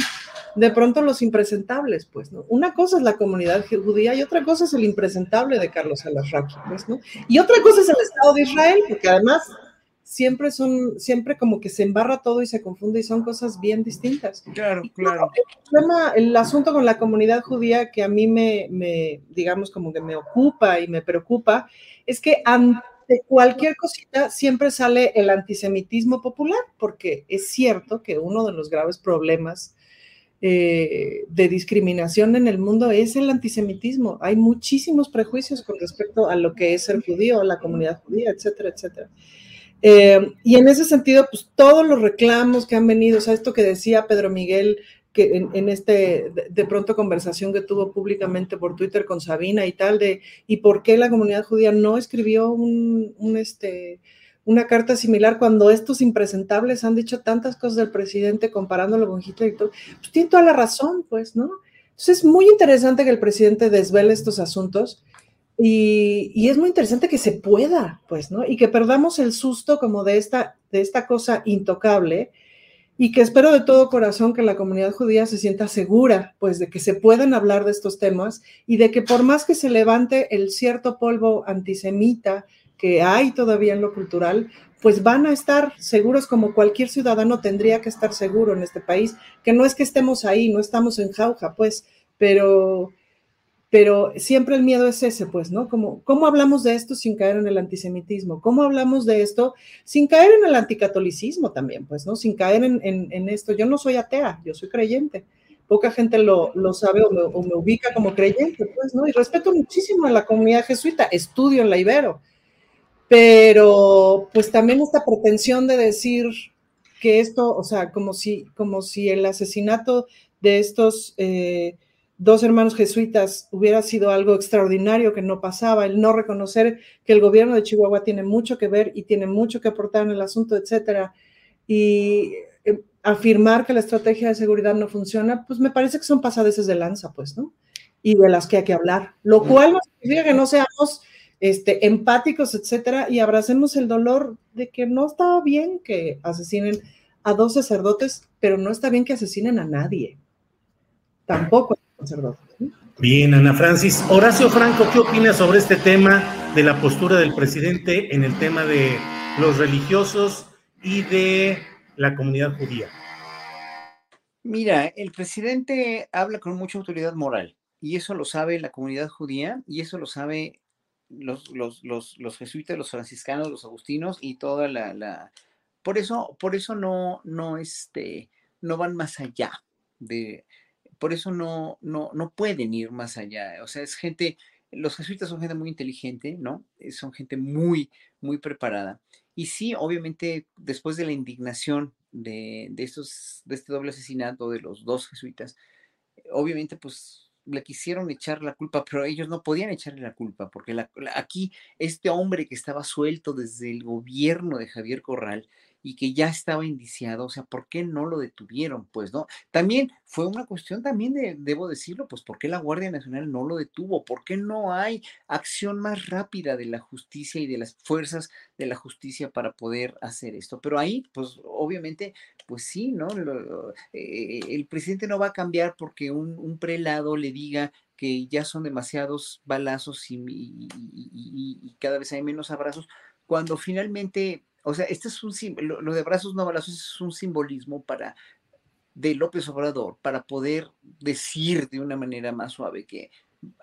D: de pronto los impresentables, pues, ¿no? Una cosa es la comunidad judía y otra cosa es el impresentable de Carlos Alarraqui, pues, ¿no? Y otra cosa es el Estado de Israel, porque además siempre son, siempre como que se embarra todo y se confunde y son cosas bien distintas.
B: Claro, claro.
D: El, el asunto con la comunidad judía que a mí me, me, digamos, como que me ocupa y me preocupa, es que ante cualquier cosita siempre sale el antisemitismo popular, porque es cierto que uno de los graves problemas eh, de discriminación en el mundo es el antisemitismo. Hay muchísimos prejuicios con respecto a lo que es el judío, la comunidad judía, etcétera, etcétera. Eh, y en ese sentido, pues todos los reclamos que han venido, o sea, esto que decía Pedro Miguel, que en, este, de, de, pronto conversación que tuvo públicamente por Twitter con Sabina y tal, de, ¿y por qué la comunidad judía no escribió un, un este, una carta similar cuando estos impresentables han dicho tantas cosas del presidente comparándolo con Hitler y todo? Pues tiene toda la razón, pues, ¿no? Entonces es muy interesante que el presidente desvele estos asuntos y, y, es muy interesante que se pueda, pues, ¿no? Y que perdamos el susto como de esta, de esta cosa intocable y que espero de todo corazón que la comunidad judía se sienta segura, pues, de que se pueden hablar de estos temas y de que por más que se levante el cierto polvo antisemita que hay todavía en lo cultural, pues van a estar seguros como cualquier ciudadano tendría que estar seguro en este país, que no es que estemos ahí, no estamos en jauja, pues, pero pero siempre el miedo es ese, pues, ¿no? Como, ¿Cómo hablamos de esto sin caer en el antisemitismo? ¿Cómo hablamos de esto sin caer en el anticatolicismo también, pues, ¿no? Sin caer en, en, esto. Yo no soy atea, yo soy creyente. Poca gente lo, lo sabe o me, o me, ubica como creyente, pues, ¿no? Y respeto muchísimo a la comunidad jesuita, estudio en la Ibero. Pero, pues, también esta pretensión de decir que esto, o sea, como si, como si el asesinato de estos... Eh, dos hermanos jesuitas hubiera sido algo extraordinario que no pasaba, el no reconocer que el gobierno de Chihuahua tiene mucho que ver y tiene mucho que aportar en el asunto, etcétera, y eh, afirmar que la estrategia de seguridad no funciona, pues me parece que son pasadeces de lanza, pues, ¿no? Y de las que hay que hablar, lo cual no significa que no seamos este, empáticos, etcétera, y abracemos el dolor de que no está bien que asesinen a dos sacerdotes, pero no está bien que asesinen a nadie. Tampoco
A: Bien, Ana Francis. Horacio Franco, ¿qué opinas sobre este tema de la postura del presidente en el tema de los religiosos y de la comunidad judía?
B: Mira, el presidente habla con mucha autoridad moral y eso lo sabe la comunidad judía y eso lo sabe los, los, los, los jesuitas, los franciscanos, los agustinos y toda la... la... Por eso, por eso no, no, este, no van más allá de, por eso no, no, no pueden ir más allá. O sea, es gente, los jesuitas son gente muy inteligente, ¿no? Eh, son gente muy, muy preparada. Y sí, obviamente, después de la indignación de, de, estos, de este doble asesinato de los dos jesuitas, obviamente, pues le quisieron echar la culpa, pero ellos no podían echarle la culpa, porque la, aquí este hombre que estaba suelto desde el gobierno de Javier Corral, y que ya estaba indiciado, o sea, ¿por qué no lo detuvieron? Pues no, también fue una cuestión también de, debo decirlo, pues ¿por qué la Guardia Nacional no lo detuvo? ¿Por qué no hay acción más rápida de la justicia y de las fuerzas de la justicia para poder hacer esto? Pero ahí, pues obviamente, pues sí, ¿no? Eh, el presidente no va a cambiar porque un, prelado le diga que ya son demasiados balazos y, cada vez hay menos abrazos, cuando finalmente o sea, este es un lo, lo de brazos no balazos es un simbolismo para de López Obrador para poder decir de una manera más suave que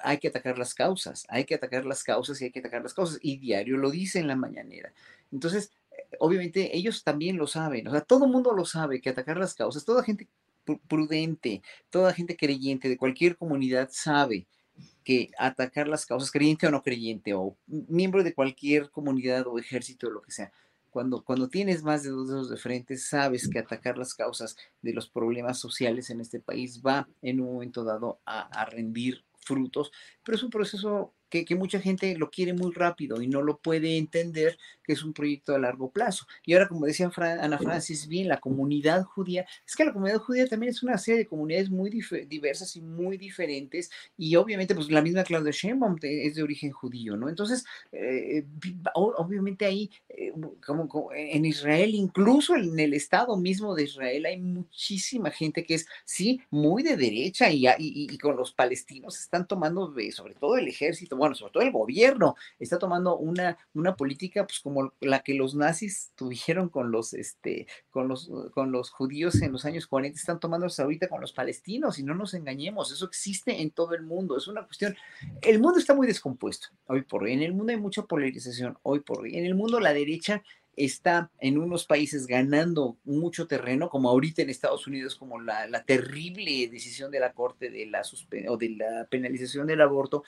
B: hay que atacar las causas, hay que atacar las causas y hay que atacar las causas. Y diario lo dice en la mañanera. Entonces, eh, obviamente ellos también lo saben, o sea, todo el mundo lo sabe que atacar las causas, toda gente prudente, toda gente creyente de cualquier comunidad sabe que atacar las causas, creyente o no creyente, o miembro de cualquier comunidad o ejército o lo que sea, cuando, cuando tienes más de dos dedos de frente, sabes que atacar las causas de los problemas sociales en este país va en un momento dado a, a rendir frutos, pero es un proceso que, que, mucha gente lo quiere muy rápido y no lo puede entender que es un proyecto a largo plazo. Y ahora, como decía Ana Francis, bien, la comunidad judía, es que la comunidad judía también es una serie de comunidades muy diversas y muy diferentes, y obviamente, pues la misma Claudia Sheinbaum es de origen judío, ¿no? Entonces, eh, obviamente ahí, eh, como, en Israel, incluso en el Estado mismo de Israel, hay muchísima gente que es, sí, muy de derecha y, y, con los palestinos están tomando, sobre todo el ejército, bueno, sobre todo el gobierno, está tomando una, una política, pues como la que los nazis [laughs] tuvieron con los, este, con los, con los judíos en los años 40, están tomando ahorita con los palestinos, y no nos engañemos, eso existe en todo el mundo, es una cuestión, el mundo está muy descompuesto hoy por hoy, en el mundo hay mucha polarización hoy por hoy, en el mundo la derecha está en unos países ganando mucho terreno, como ahorita en Estados Unidos, como la, terrible decisión de la Corte de la, o de la penalización del aborto,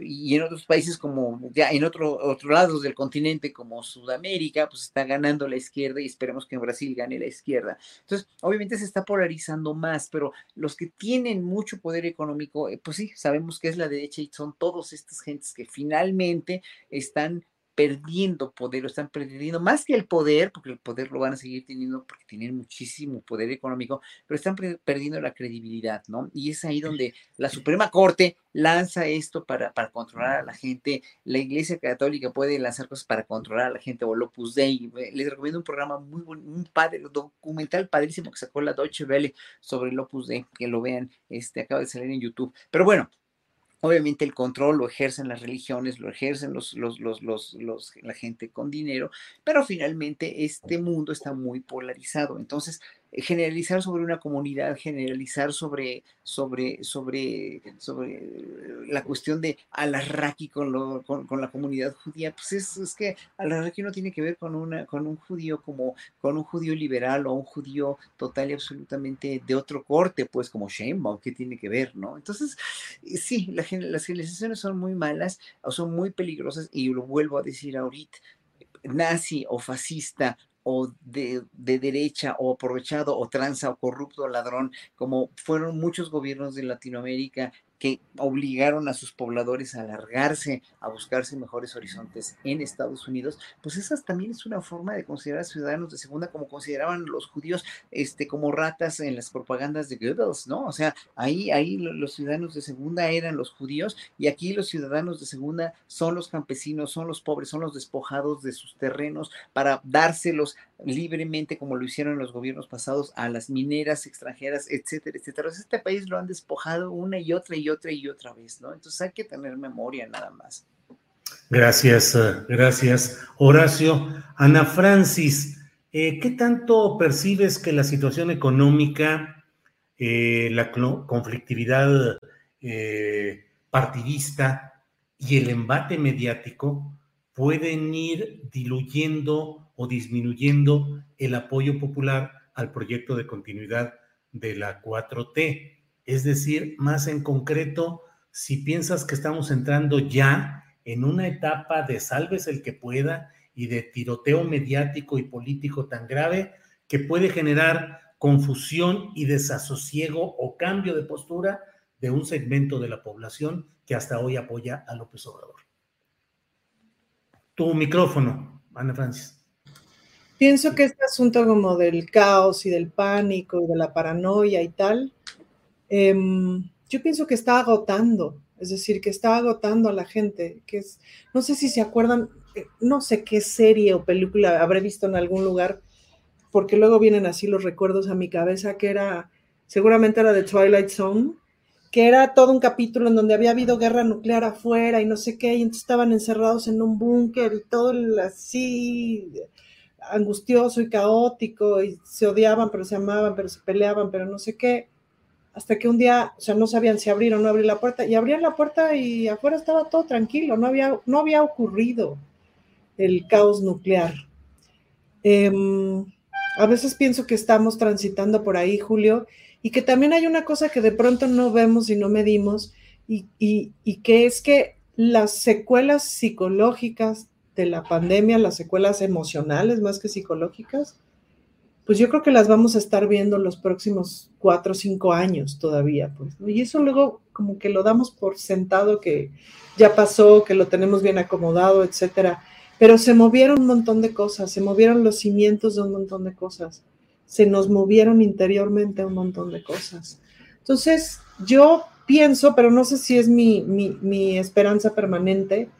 B: y en otros países como ya en otro, otros lados del continente, como Sudamérica, pues está ganando la izquierda y esperemos que en Brasil gane la izquierda. Entonces, obviamente se está polarizando más, pero los que tienen mucho poder económico, eh, pues sí, sabemos que es la derecha y son todos estas gentes que finalmente están perdiendo poder, o están perdiendo más que el poder, porque el poder lo van a seguir teniendo porque tienen muchísimo poder económico, pero están perdiendo la credibilidad, ¿no? Y es ahí donde la Suprema Corte lanza esto para, para controlar a la gente, la Iglesia Católica puede lanzar cosas para controlar a la gente, o Opus Dei, les recomiendo un programa muy bueno, un padre, documental padrísimo que sacó la Deutsche Welle sobre el Opus Dei, que lo vean, este acaba de salir en YouTube, pero bueno, Obviamente el control lo ejercen las religiones, lo ejercen los, los, los, la gente con dinero, pero finalmente este mundo está muy polarizado. Entonces, generalizar sobre una comunidad, generalizar sobre, sobre, sobre, sobre la cuestión de Alarraqui con, lo, con, la comunidad judía, pues es, es que Alarraqui no tiene que ver con, una, con un judío como con un judío liberal o un judío total y absolutamente de otro corte, pues como Sheinbaum, ¿qué tiene que ver, no? Entonces, eh, sí, la, las generalizaciones son muy malas o son muy peligrosas y lo vuelvo a decir ahorita, nazi o fascista o de, de, derecha o aprovechado o tranza o corrupto o ladrón, como fueron muchos gobiernos de Latinoamérica que obligaron a sus pobladores a alargarse, a buscarse mejores horizontes en Estados Unidos, pues esa también es una forma de considerar a ciudadanos de segunda como consideraban los judíos este, como ratas en las propagandas de Goebbels, ¿no? O sea, ahí, ahí los ciudadanos de segunda eran los judíos y aquí los ciudadanos de segunda son los campesinos, son los pobres, son los despojados de sus terrenos para dárselos libremente como lo hicieron los gobiernos pasados a las mineras extranjeras, etcétera, etcétera. Este país lo han despojado una y otra y otra y otra vez, ¿no? Entonces hay que tener memoria nada más.
A: Gracias, eh, gracias, Horacio. Ana Francis, eh, ¿qué tanto percibes que la situación económica, eh, la conflictividad partidista y el embate mediático pueden ir diluyendo o disminuyendo el apoyo popular al proyecto de continuidad de la 4T? Es decir, más en concreto, si piensas que estamos entrando ya en una etapa de salves el que pueda y de tiroteo mediático y político tan grave que puede generar confusión y desasosiego o cambio de postura de un segmento de la población que hasta hoy apoya a López Obrador. Tu micrófono, Ana Francis.
D: Pienso que este asunto como del caos y del pánico y de la paranoia y tal, Em, yo pienso que está agotando, es decir, que está agotando a la gente, que es, no sé si se acuerdan, eh, no sé qué serie o película habré visto en algún lugar, porque luego vienen así los recuerdos a mi cabeza, que era, seguramente era de Twilight Zone, que era todo un capítulo en donde había habido guerra nuclear afuera y no sé qué, y entonces estaban encerrados en un búnker y todo así angustioso y caótico, y se odiaban, pero se amaban, pero se peleaban, pero no sé qué hasta que un día, o sea, no sabían si abrir o no abrir la puerta, y abrían la puerta y afuera estaba todo tranquilo, no había, no había ocurrido el caos nuclear. Em, a veces pienso que estamos transitando por ahí, Julio, y que también hay una cosa que de pronto no vemos y no medimos, y, y que es que las secuelas psicológicas de la pandemia, las secuelas emocionales más que psicológicas, pues yo creo que las vamos a estar viendo los próximos cuatro o cinco años todavía, pues. Y eso luego como que lo damos por sentado que ya pasó, que lo tenemos bien acomodado, etcétera. Pero se movieron un montón de cosas, se movieron los cimientos de un montón de cosas, se nos movieron interiormente un montón de cosas. Entonces, yo pienso, pero no sé si es mi, mi esperanza permanente,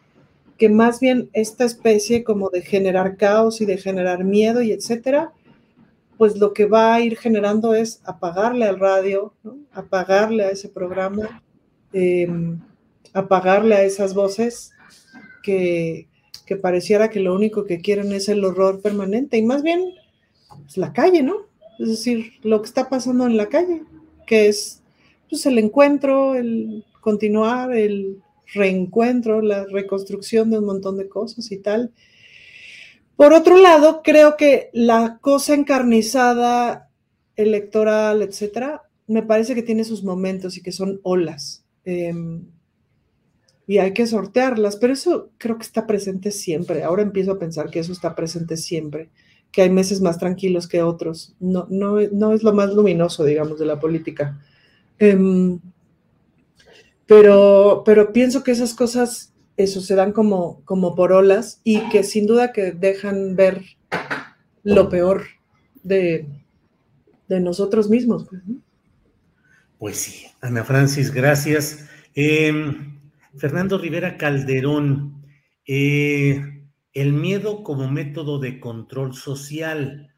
D: que más bien esta especie como de generar caos y de generar miedo y etcétera, pues lo que va a ir generando es apagarle al radio, apagarle a ese programa, em, apagarle a esas voces que, que, pareciera que lo único que quieren es el horror permanente y más bien pues, la calle, ¿no? Es decir, lo que está pasando en la calle, que es pues, el encuentro, el continuar, el reencuentro, la reconstrucción de un montón de cosas y tal. Por otro lado, creo que la cosa encarnizada electoral, etcétera, me parece que tiene sus momentos y que son olas. Em, y hay que sortearlas, pero eso creo que está presente siempre. Ahora empiezo a pensar que eso está presente siempre, que hay meses más tranquilos que otros. No, no, no es lo más luminoso, digamos, de la política. Em, pero, pero pienso que esas cosas eso se dan como, como por olas y que sin duda que dejan ver lo peor de, nosotros mismos. Pues,
A: pues, sí, Ana Francis, gracias. Em, Fernando Rivera Calderón, eh, el miedo como método de control social.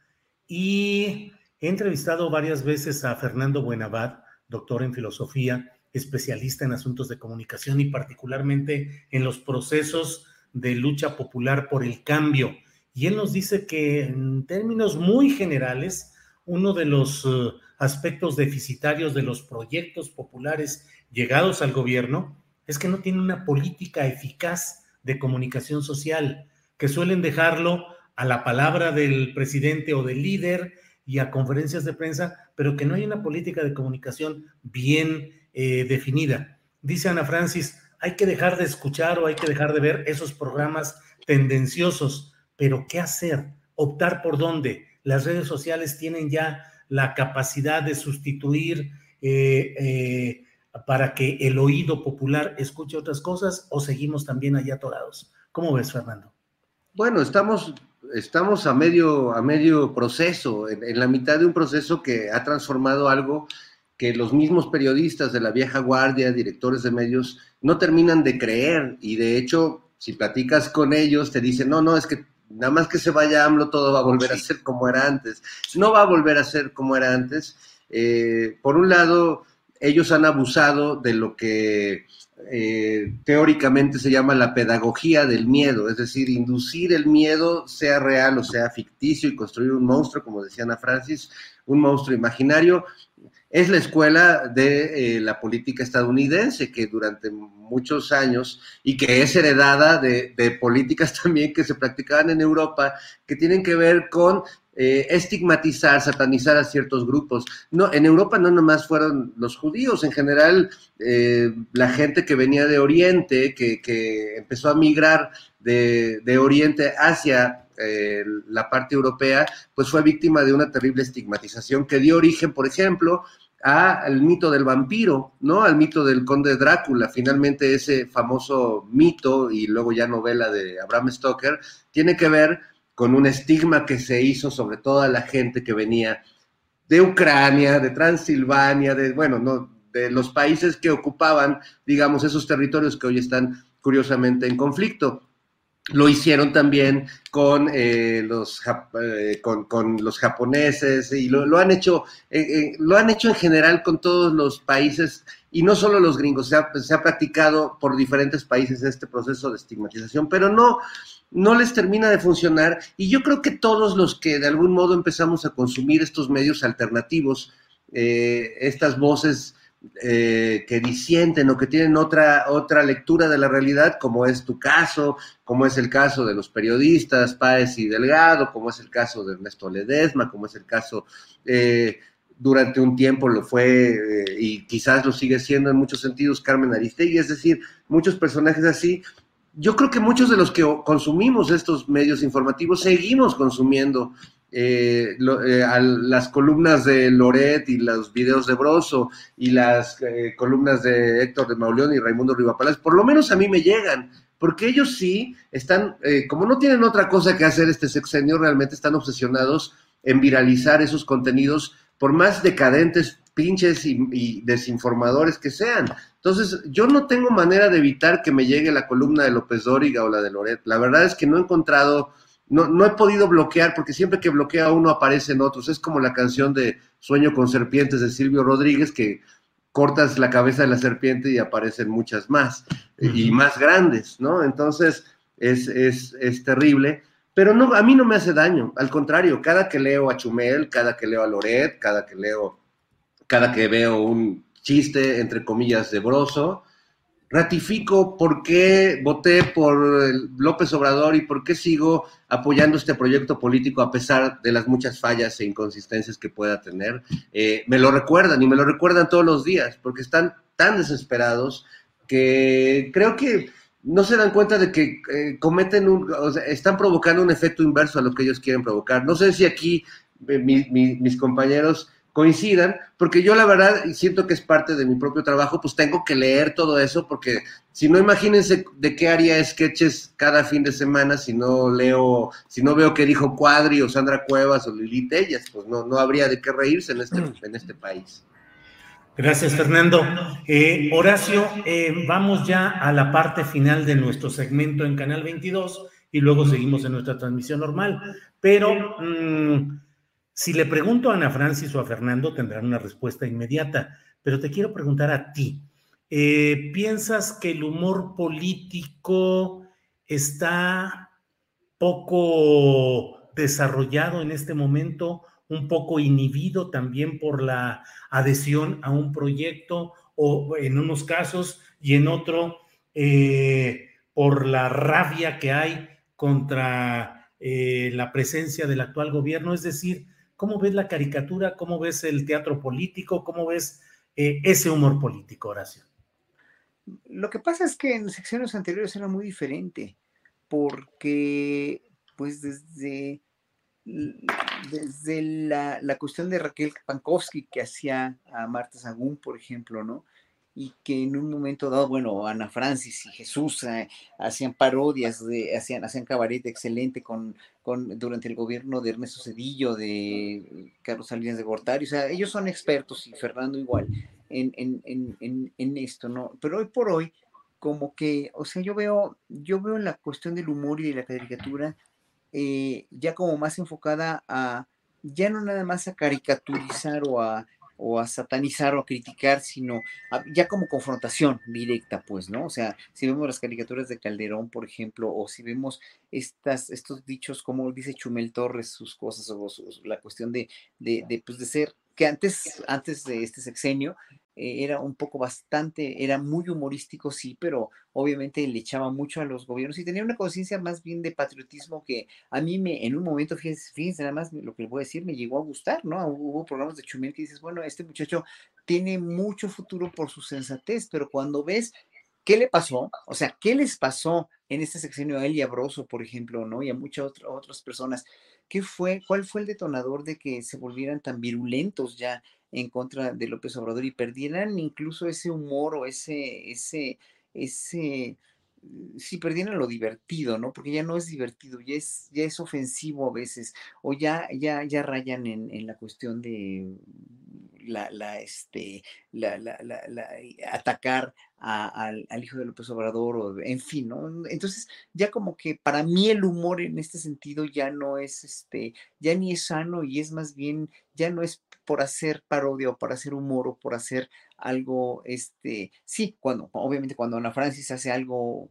A: Y he entrevistado varias veces a Fernando Buenabad, doctor en filosofía, especialista en asuntos de comunicación y particularmente en los procesos de lucha popular por el cambio. Y él nos dice que en términos muy generales, uno de los eh, aspectos deficitarios de los proyectos populares llegados al gobierno es que no tiene una política eficaz de comunicación social, que suelen dejarlo a la palabra del presidente o del líder y a conferencias de prensa, pero que no hay una política de comunicación bien eh, definida. Dice Ana Francis, hay que dejar de escuchar o hay que dejar de ver esos programas tendenciosos, pero ¿qué hacer? ¿Optar por dónde? Las redes sociales tienen ya la capacidad de sustituir eh, eh, para que el oído popular escuche otras cosas o seguimos también allá atorados. ¿Cómo ves, Fernando?
C: Bueno, estamos, estamos a, medio, a medio proceso, en la mitad de un proceso que ha transformado algo que los mismos periodistas de la vieja guardia, directores de medios, no terminan de creer y de hecho, si platicas con ellos, te dicen, no, no, es que nada más que se vaya AMLO, todo va a volver a ser como era antes. No va a volver a ser como era antes. Eh, por un lado, ellos han abusado de lo que eh, teóricamente se llama la pedagogía del miedo, es decir, inducir el miedo, sea real o sea ficticio, y construir un monstruo, como decía Ana Francis, un monstruo imaginario, es la escuela de eh, la política estadounidense, que durante muchos años, y que es heredada de, políticas [laughs] también que se practicaban en Europa, que tienen que ver con eh, estigmatizar, satanizar a ciertos grupos. No, en Europa no nomás fueron los judíos, en general eh, la gente que venía de Oriente, que, empezó a migrar de, de Oriente hacia eh, la parte europea, pues fue víctima de una terrible estigmatización que dio origen, por ejemplo, al mito del vampiro, ¿no? Al mito del conde Drácula. Finalmente ese famoso mito y luego ya novela de Abraham Stoker tiene que ver con un estigma que se hizo sobre toda la gente que venía de Ucrania, de Transilvania, de, bueno, no, de los países que ocupaban, digamos, esos territorios que hoy están curiosamente en conflicto. Lo hicieron también con, eh, los, eh, con, los japoneses y lo, han hecho, eh, lo han hecho en general con todos los países y no solo los gringos, se ha, se ha, practicado por diferentes países este proceso de estigmatización, pero no, no les termina de funcionar y yo creo que todos los que de algún modo empezamos a consumir estos medios alternativos, estas voces eh, que disienten o que tienen otra, otra lectura de la realidad, como es tu caso, como es el caso de los periodistas Páez y Delgado, como es el caso de Ernesto Ledesma, como es el caso eh, durante un tiempo lo fue eh, y quizás lo sigue siendo en muchos sentidos Carmen Aristegui, es decir, muchos personajes así. Yo creo que muchos de los que consumimos estos medios informativos seguimos consumiendo eh, eh, a las columnas de Loret y los videos de Broso y las eh, columnas de Héctor de Mauleón y Raimundo Rivapalaz, por lo menos a mí me llegan, porque ellos sí están, como no tienen otra cosa que hacer este sexenio, realmente están obsesionados en viralizar esos contenidos, por más decadentes, pinches y, y desinformadores que sean. Entonces, yo no tengo manera de evitar que me llegue la columna de López Dóriga o la de Loret. La verdad es que no he encontrado no, no he podido bloquear porque siempre que bloquea uno aparecen otros. Es como la canción de Sueño con Serpientes de Silvio Rodríguez, que cortas la cabeza de la serpiente y aparecen muchas más y más grandes, ¿no? Entonces es, es, es, terrible, pero no, a mí no me hace daño, al contrario, cada que leo a Chumel, cada que leo a Loret, cada que leo, cada que veo un chiste, entre comillas, de broso, ratifico por qué voté por López Obrador y por qué sigo apoyando este proyecto político a pesar de las muchas fallas e inconsistencias que pueda tener. Eh, me lo recuerdan y me lo recuerdan todos los días porque están tan desesperados que creo que no se dan cuenta de que eh, cometen un, o sea, están provocando un efecto inverso a lo que ellos quieren provocar. No sé si aquí eh, mis compañeros coincidan, porque yo la verdad siento que es parte de mi propio trabajo, pues tengo que leer todo eso, porque si no, imagínense de qué haría sketches cada fin de semana si no leo, si no veo que dijo Cuadri o Sandra Cuevas o Lilith Ellas, pues no, no habría de qué reírse en este, en este país.
A: Gracias, Fernando. Eh, Horacio, eh, vamos ya a la parte final de nuestro segmento en Canal 22 y luego seguimos en nuestra transmisión normal, pero... Mmm, si le pregunto a Ana Francis o a Fernando, tendrán una respuesta inmediata, pero te quiero preguntar a ti. Eh, ¿Piensas que el humor político está poco desarrollado en este momento, un poco inhibido también por la adhesión a un proyecto o en unos casos y en otro eh, por la rabia que hay contra eh, la presencia del actual gobierno? Es decir, ¿Cómo ves la caricatura? ¿Cómo ves el teatro político? ¿Cómo ves eh, ese humor político, Horacio?
B: Lo que pasa es que en secciones anteriores era muy diferente, porque pues desde, desde la, la cuestión de Raquel Pankowski que hacía a Marta Sagún, por ejemplo, ¿no? Y que en un momento dado, bueno, Ana Francis y Jesús eh, hacían parodias, de, hacían, hacían cabaret excelente con, con, durante el gobierno de Ernesto Cedillo, de Carlos Salinas de Gortari, o sea, ellos son expertos y Fernando igual en, en, en, en, esto, ¿no? Pero hoy por hoy, como que, o sea, yo veo, yo veo la cuestión del humor y de la caricatura eh, ya como más enfocada a, ya no nada más a caricaturizar o a o a satanizar o a criticar, sino ya como confrontación directa, pues, ¿no? O sea, si vemos las caricaturas de Calderón, por ejemplo, o si vemos estas, estos dichos, como dice Chumel Torres, sus cosas, o la cuestión de, de, de, pues, de ser, que antes, antes de este sexenio, eh, era un poco bastante, era muy humorístico, sí, pero obviamente le echaba mucho a los gobiernos y tenía una conciencia más bien de patriotismo que a mí me, en un momento, fíjense, nada más lo que le voy a decir, me llegó a gustar, ¿no? Hubo programas de Chumel que dices, bueno, este muchacho tiene mucho futuro por su sensatez, pero cuando ves ¿Qué le pasó? O sea, ¿qué les pasó en este sexenio a él y a por ejemplo, ¿no? Y a muchas otras personas. ¿Qué fue, cuál fue el detonador de que se volvieran tan virulentos ya en contra de López Obrador y perdieran incluso ese humor o ese, ese, ese, mm, si perdieran lo divertido, ¿no? Porque ya no es divertido, ya es, ya es ofensivo a veces, o ya, ya, ya rayan en, en la cuestión de la, la, este, la, la, atacar al, hijo de López Obrador, o, en fin, ¿no? Entonces, ya como que para mí el humor en este sentido ya no es, este, ya ni es sano y es más bien, ya no es por hacer parodia o por hacer humor o por hacer algo, este, sí, cuando, obviamente cuando Ana Francis hace algo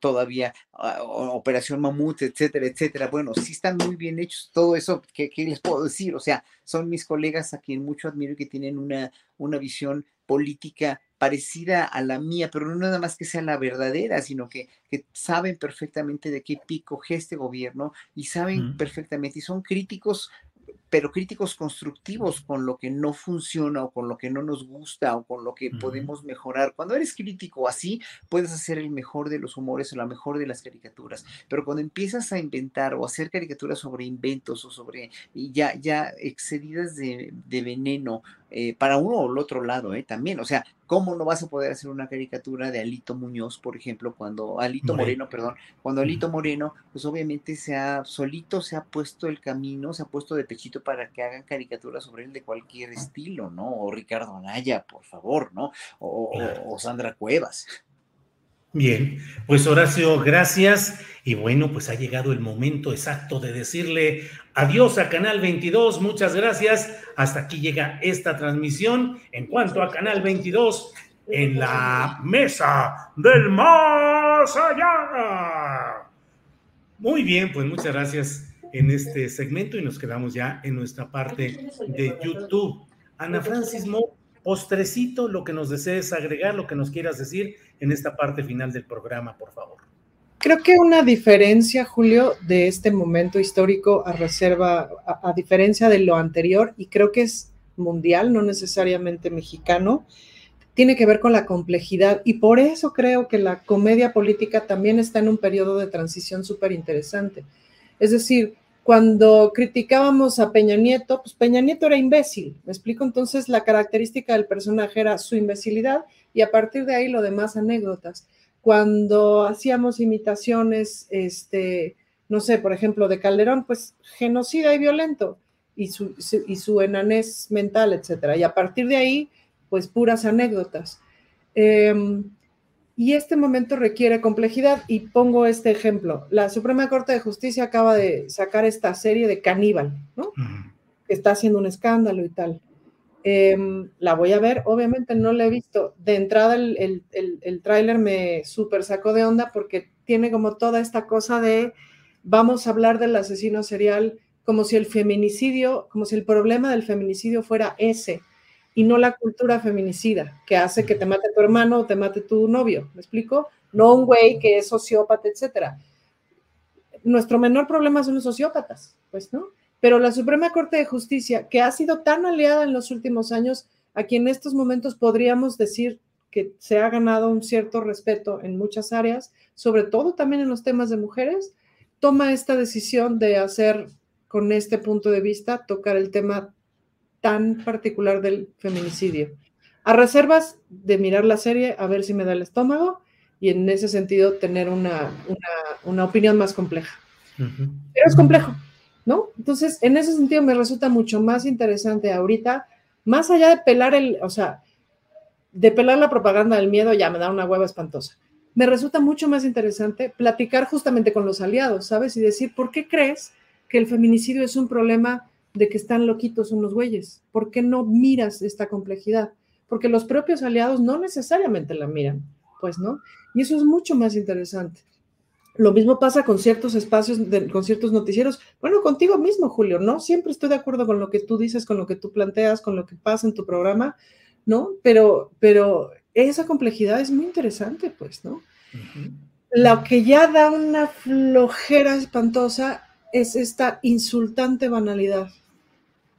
B: todavía, uh, Operación Mamut, etcétera, etcétera, bueno, sí están muy bien hechos, todo eso, ¿qué, ¿qué, les puedo decir? O sea, son mis colegas a quien mucho admiro y que tienen una, una visión política parecida a la mía, pero no nada más que sea la verdadera, sino que, que saben perfectamente de qué pico este gobierno y saben perfectamente y son críticos pero críticos constructivos con lo que no funciona o con lo que no nos gusta o con lo que podemos mejorar. Cuando eres crítico así, puedes hacer el mejor de los humores o la mejor de las caricaturas, pero cuando empiezas a inventar o hacer caricaturas sobre inventos o sobre ya, ya excedidas de, de veneno eh, para uno o el otro lado, ¿eh? También, o sea, ¿cómo no vas a poder hacer una caricatura de Alito Muñoz, por ejemplo, cuando Alito Moreno, perdón, cuando Alito Moreno, pues obviamente se ha, solito se ha puesto el camino, se ha puesto de pechito para que hagan caricaturas sobre él de cualquier estilo, ¿no? O Ricardo Anaya, por favor, ¿no? o Sandra Cuevas.
A: Bien, pues Horacio, gracias. Y bueno, pues ha llegado el momento exacto de decirle adiós a Canal 22. Muchas gracias. Hasta aquí llega esta transmisión. En cuanto a Canal 22, en la mesa del más allá. Muy bien, pues muchas gracias en este segmento y nos quedamos ya en nuestra parte de YouTube. Ana Francis Mo, postrecito, lo que nos desees agregar, lo que nos quieras decir en esta parte final del programa, por favor.
D: Creo que una diferencia, Julio, de este momento histórico a reserva, a, diferencia de lo anterior, y creo que es mundial, no necesariamente mexicano, tiene que ver con la complejidad y por eso creo que la comedia política también está en un periodo de transición súper interesante. Es decir, cuando criticábamos a Peña Nieto, pues Peña Nieto era imbécil, ¿me explico? Entonces la característica del personaje era su imbecilidad y a partir de ahí lo demás anécdotas. Cuando hacíamos imitaciones, este, no sé, por ejemplo, de Calderón, pues genocida y violento y su, su enanés mental, etcétera. Y a partir de ahí, pues puras anécdotas. Em, y este momento requiere complejidad y pongo este ejemplo. La Suprema Corte de Justicia acaba de sacar esta serie de Caníbal, ¿no? Que está haciendo un escándalo y tal. Em, la voy a ver, obviamente no la he visto. De entrada el, el, tráiler me súper sacó de onda porque tiene como toda esta cosa de vamos a hablar del asesino serial como si el feminicidio, como si el problema del feminicidio fuera ese y no la cultura feminicida que hace que te mate tu hermano o te mate tu novio, ¿me explico? No un güey que es sociópata, etcétera. Nuestro menor problema son los sociópatas, pues, ¿no? Pero la Suprema Corte de Justicia, que ha sido tan aliada en los últimos años, aquí en estos momentos podríamos decir que se ha ganado un cierto respeto en muchas áreas, sobre todo también en los temas de mujeres, toma esta decisión de hacer con este punto de vista, tocar el tema tan particular del feminicidio. A reservas de mirar la serie, a ver si me da el estómago y en ese sentido tener una, una, opinión más compleja. Pero es complejo, ¿no? Entonces, en ese sentido me resulta mucho más interesante ahorita, más allá de pelar el, o sea, de pelar la propaganda del miedo, ya me da una hueva espantosa. Me resulta mucho más interesante platicar justamente con los aliados, ¿sabes? Y decir, ¿por qué crees que el feminicidio es un problema de que están loquitos unos güeyes. ¿Por qué no miras esta complejidad? Porque los propios aliados no necesariamente la miran, pues, ¿no? Y eso es mucho más interesante. Lo mismo pasa con ciertos espacios, con ciertos noticieros. Bueno, contigo mismo, Julio, ¿no? Siempre estoy de acuerdo con lo que tú dices, con lo que tú planteas, con lo que pasa en tu programa, ¿no? Pero, pero esa complejidad es muy interesante, pues, ¿no? Lo que ya da una flojera espantosa es esta insultante banalidad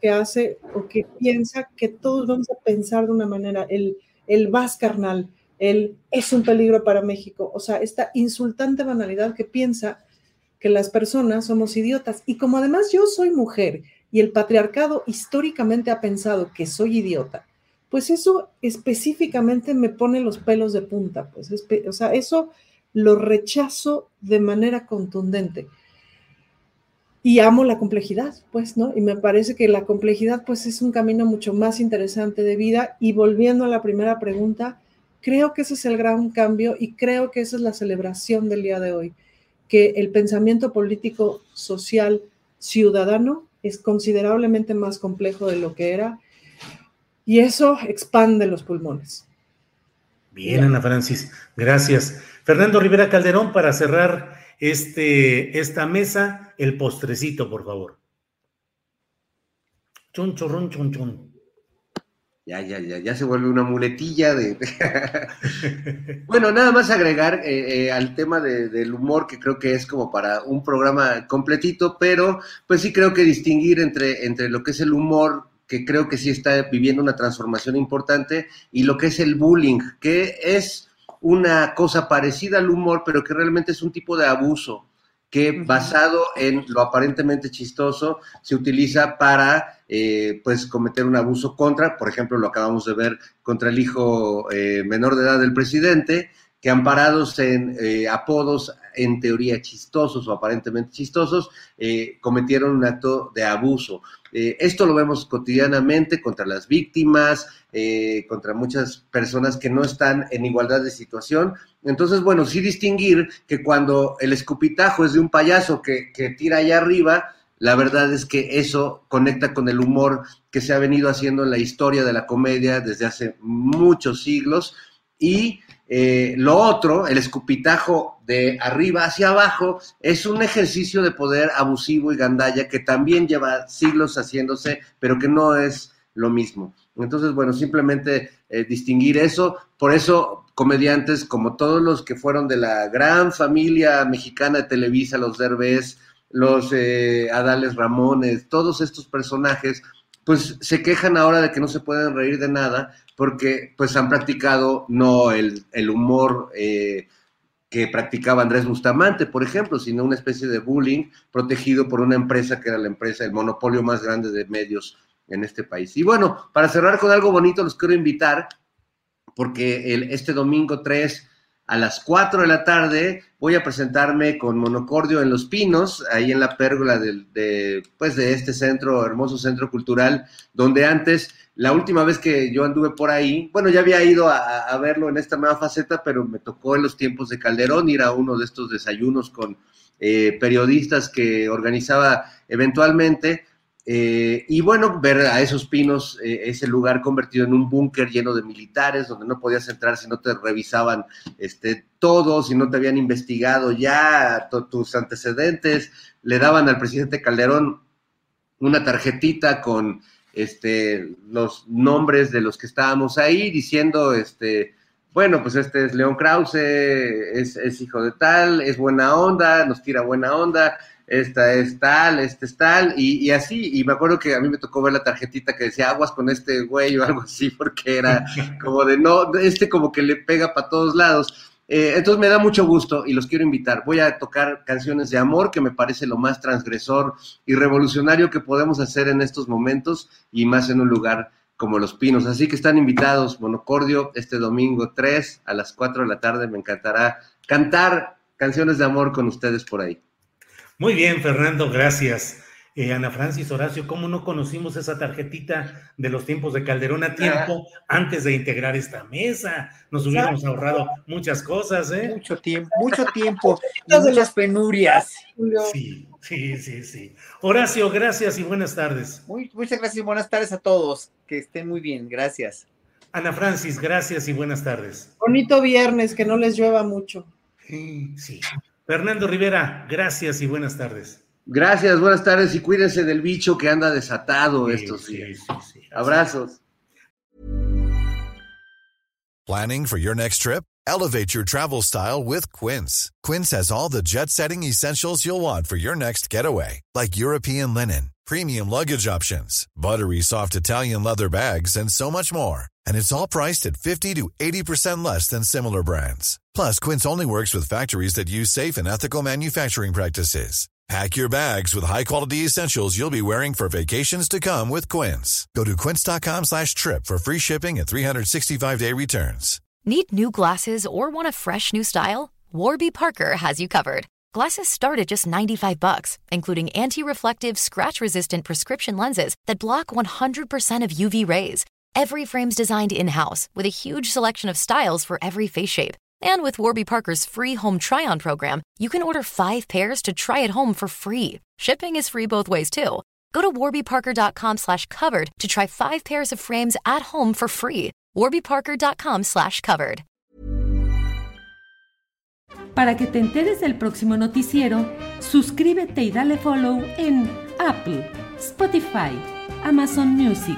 D: que hace o que piensa que todos vamos a pensar de una manera, el, el vas carnal, el es un peligro para México, o sea, esta insultante banalidad que piensa que las personas somos idiotas. Y como además yo soy mujer y el patriarcado históricamente ha pensado que soy idiota, pues eso específicamente me pone los pelos de punta, pues, o sea, eso lo rechazo de manera contundente y amo la complejidad, pues, ¿no? Y me parece que la complejidad, pues, es un camino mucho más interesante de vida. Y volviendo a la primera pregunta, creo que ese es el gran cambio y creo que esa es la celebración del día de hoy, que el pensamiento político, social, ciudadano es considerablemente más complejo de lo que era y eso expande los pulmones.
A: Bien, Ana Francis, gracias. Fernando Rivera Calderón, para cerrar este, esta mesa, el postrecito, por favor. Chun, chorrón, chun, chun.
C: ya, ya, ya, ya se vuelve una muletilla de... [laughs] bueno, nada más agregar eh, eh, al tema del humor, que creo que es como para un programa completito, pero pues sí creo que distinguir entre, entre lo que es el humor, que creo que sí está viviendo una transformación importante, y lo que es el bullying, que es una cosa parecida al humor, pero que realmente es un tipo de abuso que basado en lo aparentemente chistoso se utiliza para eh, pues cometer un abuso contra, por ejemplo, lo acabamos de ver contra el hijo eh, menor de edad del presidente, que amparados en eh, apodos en teoría chistosos o aparentemente chistosos, cometieron un acto de abuso. Esto lo vemos cotidianamente contra las víctimas, contra muchas personas que no están en igualdad de situación, entonces, bueno, sí distinguir que cuando el escupitajo es de un payaso que, tira allá arriba, la verdad es que eso conecta con el humor que se ha venido haciendo en la historia de la comedia desde hace muchos siglos. Y eh, lo otro, el escupitajo de arriba hacia abajo, es un ejercicio de poder abusivo y gandalla que también lleva siglos haciéndose, pero que no es lo mismo. Entonces, bueno, simplemente eh, distinguir eso. Por eso, comediantes como todos los que fueron de la gran familia mexicana de Televisa, los Derbez, los eh, Adales Ramones, todos estos personajes, pues se quejan ahora de que no se pueden reír de nada porque pues han practicado no el, humor eh, que practicaba Andrés Bustamante, por ejemplo, sino una especie de bullying protegido por una empresa que era la empresa, el monopolio más grande de medios en este país. Y bueno, para cerrar con algo bonito, los quiero invitar, porque el, este domingo 3 a las 4 de la tarde voy a presentarme con Monocordio en Los Pinos, ahí en la pérgola de, pues de este centro, hermoso centro cultural, donde antes, la última vez que yo anduve por ahí, bueno, ya había ido a, verlo en esta nueva faceta, pero me tocó en los tiempos de Calderón ir a uno de estos desayunos con eh, periodistas que organizaba eventualmente eh, y bueno, ver a esos pinos, eh, ese lugar convertido en un búnker lleno de militares, donde no podías entrar si no te revisaban este, todo, si no te habían investigado ya tus antecedentes, le daban al presidente Calderón una tarjetita con este, los nombres de los que estábamos ahí, diciendo, este, bueno, pues este es León Krause, es, es hijo de tal, es buena onda, nos tira buena onda, esta es tal, este es tal, y, así, y me acuerdo que a mí me tocó ver la tarjetita que decía aguas con este güey [laughs] o algo así, porque era como de no, este como que le pega para todos lados. Eh, entonces me da mucho gusto y los quiero invitar. Voy a tocar canciones de amor, que me parece lo más transgresor y revolucionario que podemos hacer en estos momentos y más en un lugar como Los Pinos. Así que están invitados, Monocordio, este domingo 3 a las 4 de la tarde. Me encantará cantar canciones de amor con ustedes por ahí.
A: Muy bien, Fernando, gracias. Eh, Ana Francis Horacio, ¿cómo no conocimos esa tarjetita de los tiempos de Calderón a tiempo antes de integrar esta mesa? Nos hubiéramos ahorrado muchas cosas, ¿eh?
B: Mucho tiempo, mucho tiempo [laughs] y muchas penurias.
A: Sí, sí, sí, sí. Horacio, gracias y buenas tardes.
B: muchas gracias y buenas tardes a todos. Que estén muy bien, gracias.
A: Ana Francis, gracias y buenas tardes.
D: Bonito viernes, que no les llueva mucho.
A: Sí, sí. Fernando Rivera, gracias y buenas tardes.
C: Gracias, buenas tardes y cuídense del bicho que anda desatado sí, estos días. Sí, sí, Abrazos.
E: Planning for your next trip? Elevate your travel style with Quince. Quince has all the jet-setting essentials you'll want for your next getaway, like European linen, premium luggage options, buttery soft Italian leather bags, and so much more. And it's all priced at 50 to 80% less than similar brands. Plus, Quince only works with factories that use safe and ethical manufacturing practices. Pack your bags with high-quality essentials you'll be wearing for vacations to come with Quince. Go to quince.com slash trip for free shipping and 365-day returns.
F: Need new glasses or want a fresh new style? Warby Parker has you covered. Glasses start at just 95 bucks, including anti-reflective, scratch-resistant prescription lenses that block 100% of UV rays. Every frame's designed in-house with a huge selection of styles for every face shape. And with Warby Parker's free home try on program, you can order five pairs to try at home for free. Shipping is free both ways, too. Go to warbyparker.com slash covered to try five pairs of frames at home for free. warbyparker.com slash covered.
G: Para que te enteres del próximo noticiero, suscríbete y dale follow en Apple, Spotify, Amazon Music,